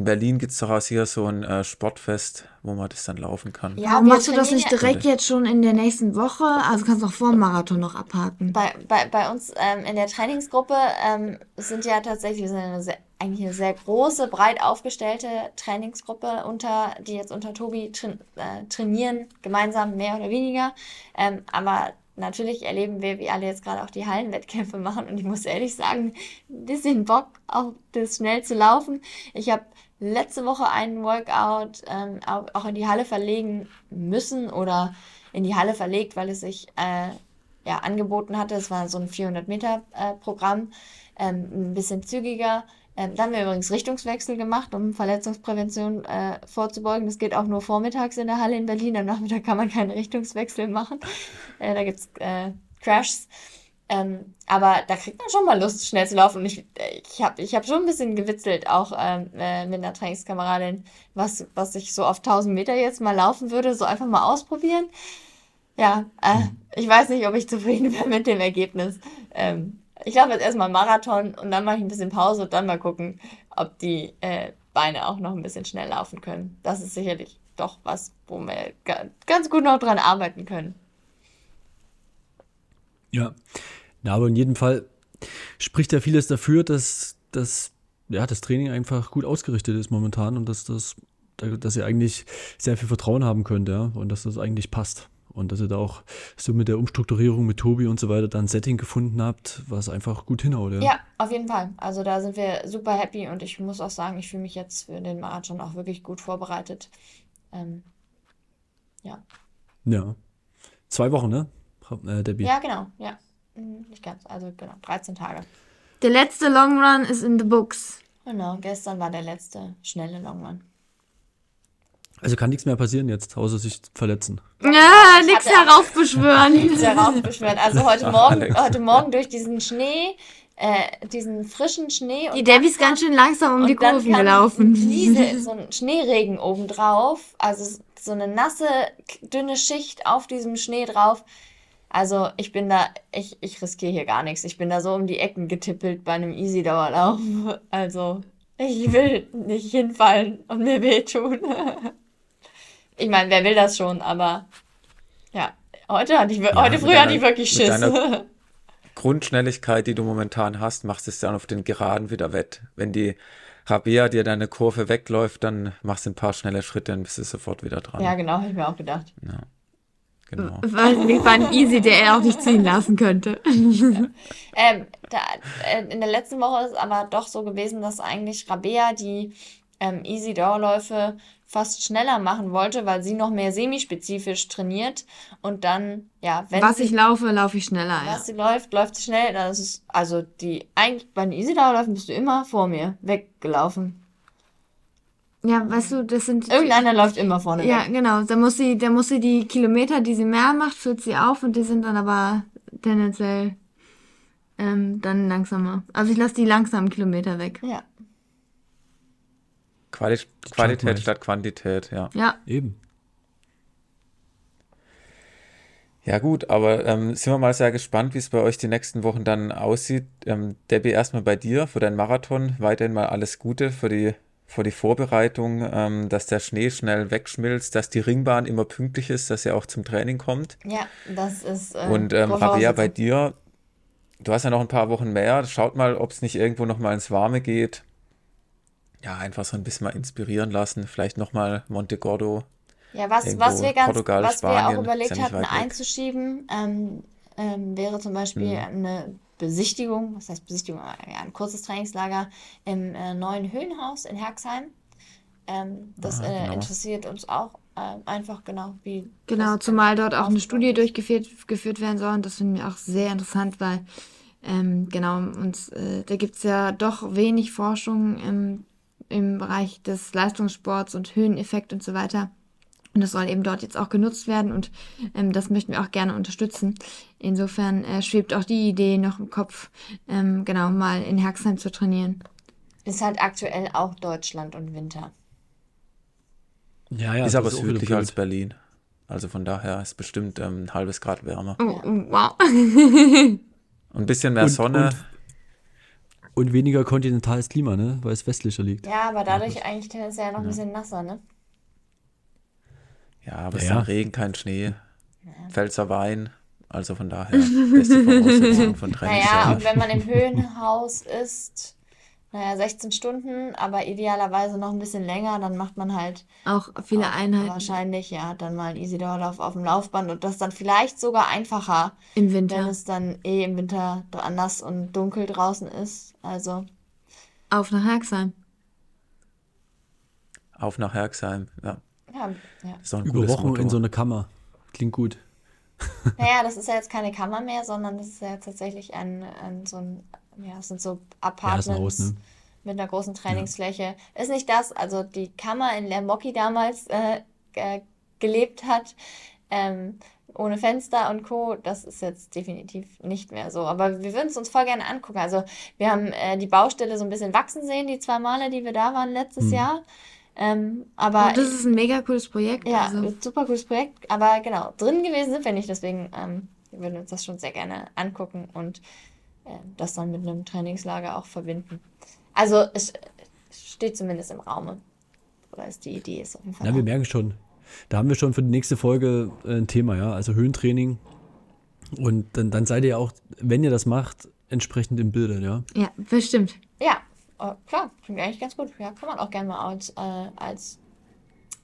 in Berlin gibt es daraus hier so ein äh, Sportfest, wo man das dann laufen kann. Ja, Warum machst du das nicht direkt jetzt schon in der nächsten Woche? Also kannst du auch vor dem Marathon noch abhaken. Bei, bei, bei uns ähm, in der Trainingsgruppe ähm, sind ja tatsächlich, wir sind eine sehr, eigentlich eine sehr große, breit aufgestellte Trainingsgruppe, unter, die jetzt unter Tobi tra äh, trainieren, gemeinsam mehr oder weniger. Ähm, aber natürlich erleben wir, wie alle jetzt gerade auch die Hallenwettkämpfe machen. Und ich muss ehrlich sagen, ein bisschen Bock, auch das schnell zu laufen. Ich habe letzte Woche einen Workout ähm, auch in die Halle verlegen müssen oder in die Halle verlegt, weil es sich äh, ja, angeboten hatte. Es war so ein 400 Meter äh, Programm, ähm, ein bisschen zügiger. Ähm, da haben wir übrigens Richtungswechsel gemacht, um Verletzungsprävention äh, vorzubeugen. Das geht auch nur vormittags in der Halle in Berlin. Am Nachmittag kann man keinen Richtungswechsel machen. Äh, da gibt es äh, Crashs. Ähm, aber da kriegt man schon mal Lust, schnell zu laufen. Und ich, ich habe ich hab schon ein bisschen gewitzelt, auch ähm, äh, mit einer Trainingskameradin, was, was ich so auf 1000 Meter jetzt mal laufen würde, so einfach mal ausprobieren. Ja, äh, ich weiß nicht, ob ich zufrieden bin mit dem Ergebnis. Ähm, ich laufe jetzt erstmal Marathon und dann mache ich ein bisschen Pause und dann mal gucken, ob die äh, Beine auch noch ein bisschen schnell laufen können. Das ist sicherlich doch was, wo wir ganz gut noch dran arbeiten können. Ja, Na, aber in jedem Fall spricht ja vieles dafür, dass, dass ja, das Training einfach gut ausgerichtet ist momentan und dass, das, dass ihr eigentlich sehr viel Vertrauen haben könnt ja, und dass das eigentlich passt. Und dass ihr da auch so mit der Umstrukturierung mit Tobi und so weiter dann ein Setting gefunden habt, was einfach gut hinhaut. Ja. ja, auf jeden Fall. Also da sind wir super happy und ich muss auch sagen, ich fühle mich jetzt für den Marathon auch wirklich gut vorbereitet. Ähm, ja. Ja. Zwei Wochen, ne? Äh, Debbie. Ja, genau. Ja. Mhm, nicht ganz. Also genau, 13 Tage. Der letzte Long Run ist in the books. Genau, gestern war der letzte schnelle Long Run. Also kann nichts mehr passieren jetzt, außer sich verletzen. Ja, nichts heraufbeschwören. Nichts heraufbeschwören. Also heute Morgen, heute Morgen durch diesen Schnee, äh, diesen frischen Schnee. die Debbie ist ganz schön langsam um die Kurven gelaufen. Diese, so ein Schneeregen obendrauf, also so eine nasse, dünne Schicht auf diesem Schnee drauf. Also ich bin da, ich, ich riskiere hier gar nichts. Ich bin da so um die Ecken getippelt bei einem Easy-Dauerlauf. Also ich will nicht hinfallen und mir wehtun. Ich meine, wer will das schon, aber ja, heute hatte ich, ja, heute früh deiner, hatte ich wirklich Schiss. Grundschnelligkeit, die du momentan hast, machst du es dann auf den Geraden wieder wett. Wenn die Rabea dir deine Kurve wegläuft, dann machst du ein paar schnelle Schritte, dann bist du sofort wieder dran. Ja, genau, habe ich mir auch gedacht. Ja. Genau. Weil war ein Easy, der er auch nicht ziehen lassen könnte. ähm, da, äh, in der letzten Woche ist aber doch so gewesen, dass eigentlich Rabea die ähm, Easy Dauerläufe fast schneller machen wollte, weil sie noch mehr semispezifisch trainiert und dann, ja, wenn Was sie, ich laufe, laufe ich schneller, was ja. sie läuft, läuft sie schnell. Das ist, also die, eigentlich bei den Easy-Dauerläufen bist du immer vor mir weggelaufen. Ja, weißt du, das sind. Irgendeiner läuft immer vorne Ja, weg. genau. Da muss sie, da muss sie die Kilometer, die sie mehr macht, führt sie auf und die sind dann aber tendenziell ähm, dann langsamer. Also ich lasse die langsamen Kilometer weg. Ja. Quali Qualität statt Quantität, ja. Ja. Eben. Ja gut, aber ähm, sind wir mal sehr gespannt, wie es bei euch die nächsten Wochen dann aussieht. Ähm, Debbie, erstmal bei dir für deinen Marathon. Weiterhin mal alles Gute für die, für die Vorbereitung, ähm, dass der Schnee schnell wegschmilzt, dass die Ringbahn immer pünktlich ist, dass ihr auch zum Training kommt. Ja, das ist. Äh, Und ähm, Rabea, bei dir, du hast ja noch ein paar Wochen mehr. Schaut mal, ob es nicht irgendwo nochmal ins Warme geht. Ja, einfach so ein bisschen mal inspirieren lassen. Vielleicht nochmal Monte Gordo ja, was, was wir ganz, Portugal, was Spanien, wir auch überlegt ja hatten einzuschieben, ähm, ähm, wäre zum Beispiel mhm. eine Besichtigung, was heißt Besichtigung, ja, ein kurzes Trainingslager im äh, neuen Höhenhaus in Herxheim. Ähm, das ah, äh, genau. interessiert uns auch äh, einfach genau, wie. Genau, zumal dort auch eine Studie durchgeführt geführt werden soll und das finden wir auch sehr interessant, weil ähm, genau, uns, äh, da gibt es ja doch wenig Forschung im, im Bereich des Leistungssports und Höheneffekt und so weiter. Und das soll eben dort jetzt auch genutzt werden und ähm, das möchten wir auch gerne unterstützen. Insofern äh, schwebt auch die Idee noch im Kopf, ähm, genau mal in Herxheim zu trainieren. Ist halt aktuell auch Deutschland und Winter. Ja, ja. Ist aber südlicher als Berlin. Also von daher ist bestimmt ähm, ein halbes Grad wärmer. Oh, oh wow. und ein bisschen mehr und, Sonne. Und, und, weniger kontinentales Klima, ne? Weil es westlicher liegt. Ja, aber dadurch ja. eigentlich tendenziell ja noch ein bisschen nasser, ne? Ja, aber es ist ja. Regen, kein Schnee. Pfälzer Wein. Also von daher beste Voraussetzungen von Training. Naja, und wenn man im Höhenhaus ist, naja, 16 Stunden, aber idealerweise noch ein bisschen länger, dann macht man halt auch viele auch Einheiten. Wahrscheinlich, ja, dann mal Easy Dauerlauf auf dem Laufband und das dann vielleicht sogar einfacher. Im Winter. Wenn es dann eh im Winter anders und dunkel draußen ist. Also. Auf nach Herxheim. Auf nach Herxheim, ja. Ja, ja. Über Wochen Motto. in so eine Kammer. Klingt gut. Naja, das ist ja jetzt keine Kammer mehr, sondern das ist ja tatsächlich ein, ein so ein, ja, es sind so Apartments ja, Haus, ne? mit einer großen Trainingsfläche. Ja. Ist nicht das, also die Kammer, in der Moki damals äh, äh, gelebt hat, ähm, ohne Fenster und Co., das ist jetzt definitiv nicht mehr so. Aber wir würden es uns voll gerne angucken. Also wir haben äh, die Baustelle so ein bisschen wachsen sehen, die zwei Male, die wir da waren letztes hm. Jahr. Ähm, aber und das ist ein mega cooles Projekt. Ja, also. super cooles Projekt. Aber genau, drin gewesen sind wir nicht. Deswegen ähm, wir würden uns das schon sehr gerne angucken und äh, das dann mit einem Trainingslager auch verbinden. Also es steht zumindest im Raume. Oder ist die Idee ist auf jeden Fall. Ja, wir merken schon. Da haben wir schon für die nächste Folge äh, ein Thema, ja. Also Höhentraining. Und dann, dann seid ihr auch, wenn ihr das macht, entsprechend im Bilde, ja. Ja, bestimmt. Ja, äh, klar, klingt eigentlich ganz gut. Ja, kann man auch gerne mal als, äh, als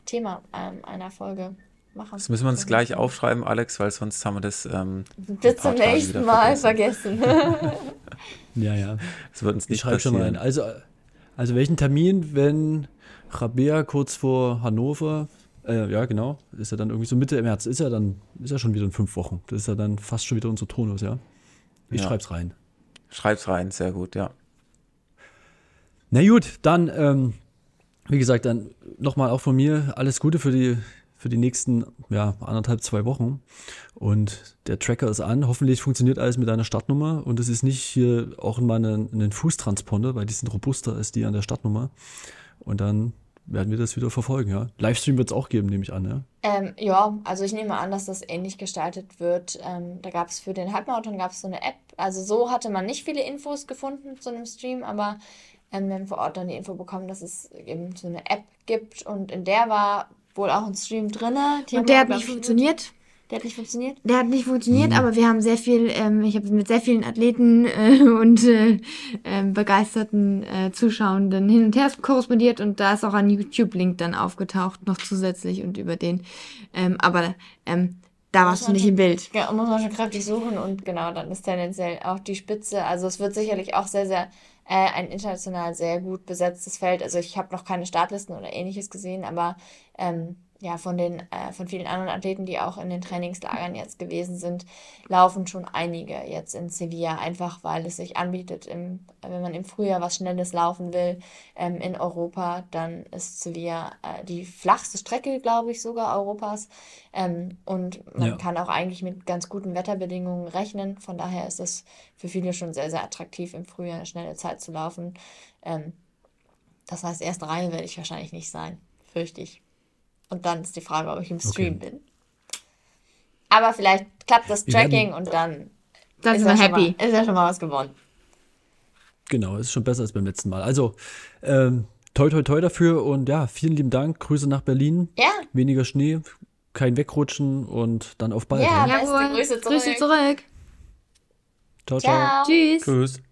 Thema ähm, einer Folge machen. Das müssen wir uns gleich aufschreiben, Alex, weil sonst haben wir das ähm, bis zum nächsten Mal vergessen. vergessen. ja, ja. Das wird uns nicht ich schreibe schon mal ein. Also, also welchen Termin, wenn Rabea kurz vor Hannover, äh, ja genau, ist er dann irgendwie so Mitte März, ist er dann, ist er schon wieder in fünf Wochen. Das ist ja dann fast schon wieder unser Tonus, ja. Ich ja. schreib's rein. Schreib's rein, sehr gut, ja. Na gut, dann, ähm, wie gesagt, dann nochmal auch von mir alles Gute für die, für die nächsten ja, anderthalb, zwei Wochen. Und der Tracker ist an. Hoffentlich funktioniert alles mit deiner Startnummer. Und es ist nicht hier auch mal ein, ein Fußtransponder, weil die sind robuster als die an der Startnummer. Und dann werden wir das wieder verfolgen, ja. Livestream wird es auch geben, nehme ich an, ja. Ähm, ja, also ich nehme an, dass das ähnlich gestaltet wird. Ähm, da gab es für den Halbmarathon gab so eine App. Also so hatte man nicht viele Infos gefunden zu einem Stream, aber ähm, wir haben vor Ort dann die Info bekommen, dass es eben so eine App gibt und in der war wohl auch ein Stream drin. Und der hat nicht funktioniert. Der hat nicht funktioniert? Der hat nicht funktioniert, mhm. aber wir haben sehr viel, ähm, ich habe mit sehr vielen Athleten äh, und äh, äh, begeisterten äh, Zuschauenden hin und her korrespondiert und da ist auch ein YouTube-Link dann aufgetaucht, noch zusätzlich und über den. Ähm, aber ähm, da warst du nicht schon, im Bild. Ja, muss man schon kräftig suchen und genau, dann ist tendenziell auch die Spitze. Also es wird sicherlich auch sehr, sehr äh, ein international sehr gut besetztes Feld. Also ich habe noch keine Startlisten oder ähnliches gesehen, aber ähm, ja, von den, äh, von vielen anderen Athleten, die auch in den Trainingslagern jetzt gewesen sind, laufen schon einige jetzt in Sevilla, einfach weil es sich anbietet, im, wenn man im Frühjahr was Schnelles laufen will ähm, in Europa, dann ist Sevilla äh, die flachste Strecke, glaube ich, sogar Europas. Ähm, und man ja. kann auch eigentlich mit ganz guten Wetterbedingungen rechnen. Von daher ist es für viele schon sehr, sehr attraktiv, im Frühjahr eine schnelle Zeit zu laufen. Ähm, das heißt, erste Reihe werde ich wahrscheinlich nicht sein, fürchte ich. Und dann ist die Frage, ob ich im Stream okay. bin. Aber vielleicht klappt das Tracking und dann, dann ist, sind wir ja happy. Mal, ist ja schon mal was gewonnen. Genau, ist schon besser als beim letzten Mal. Also, ähm, toi, toi, toi dafür und ja, vielen lieben Dank. Grüße nach Berlin. Ja. Weniger Schnee, kein Wegrutschen und dann auf bald. Ja, ne? beste Jawohl. Grüße zurück. Grüße zurück. Ciao, ciao. Ciao. Tschüss. Tschüss.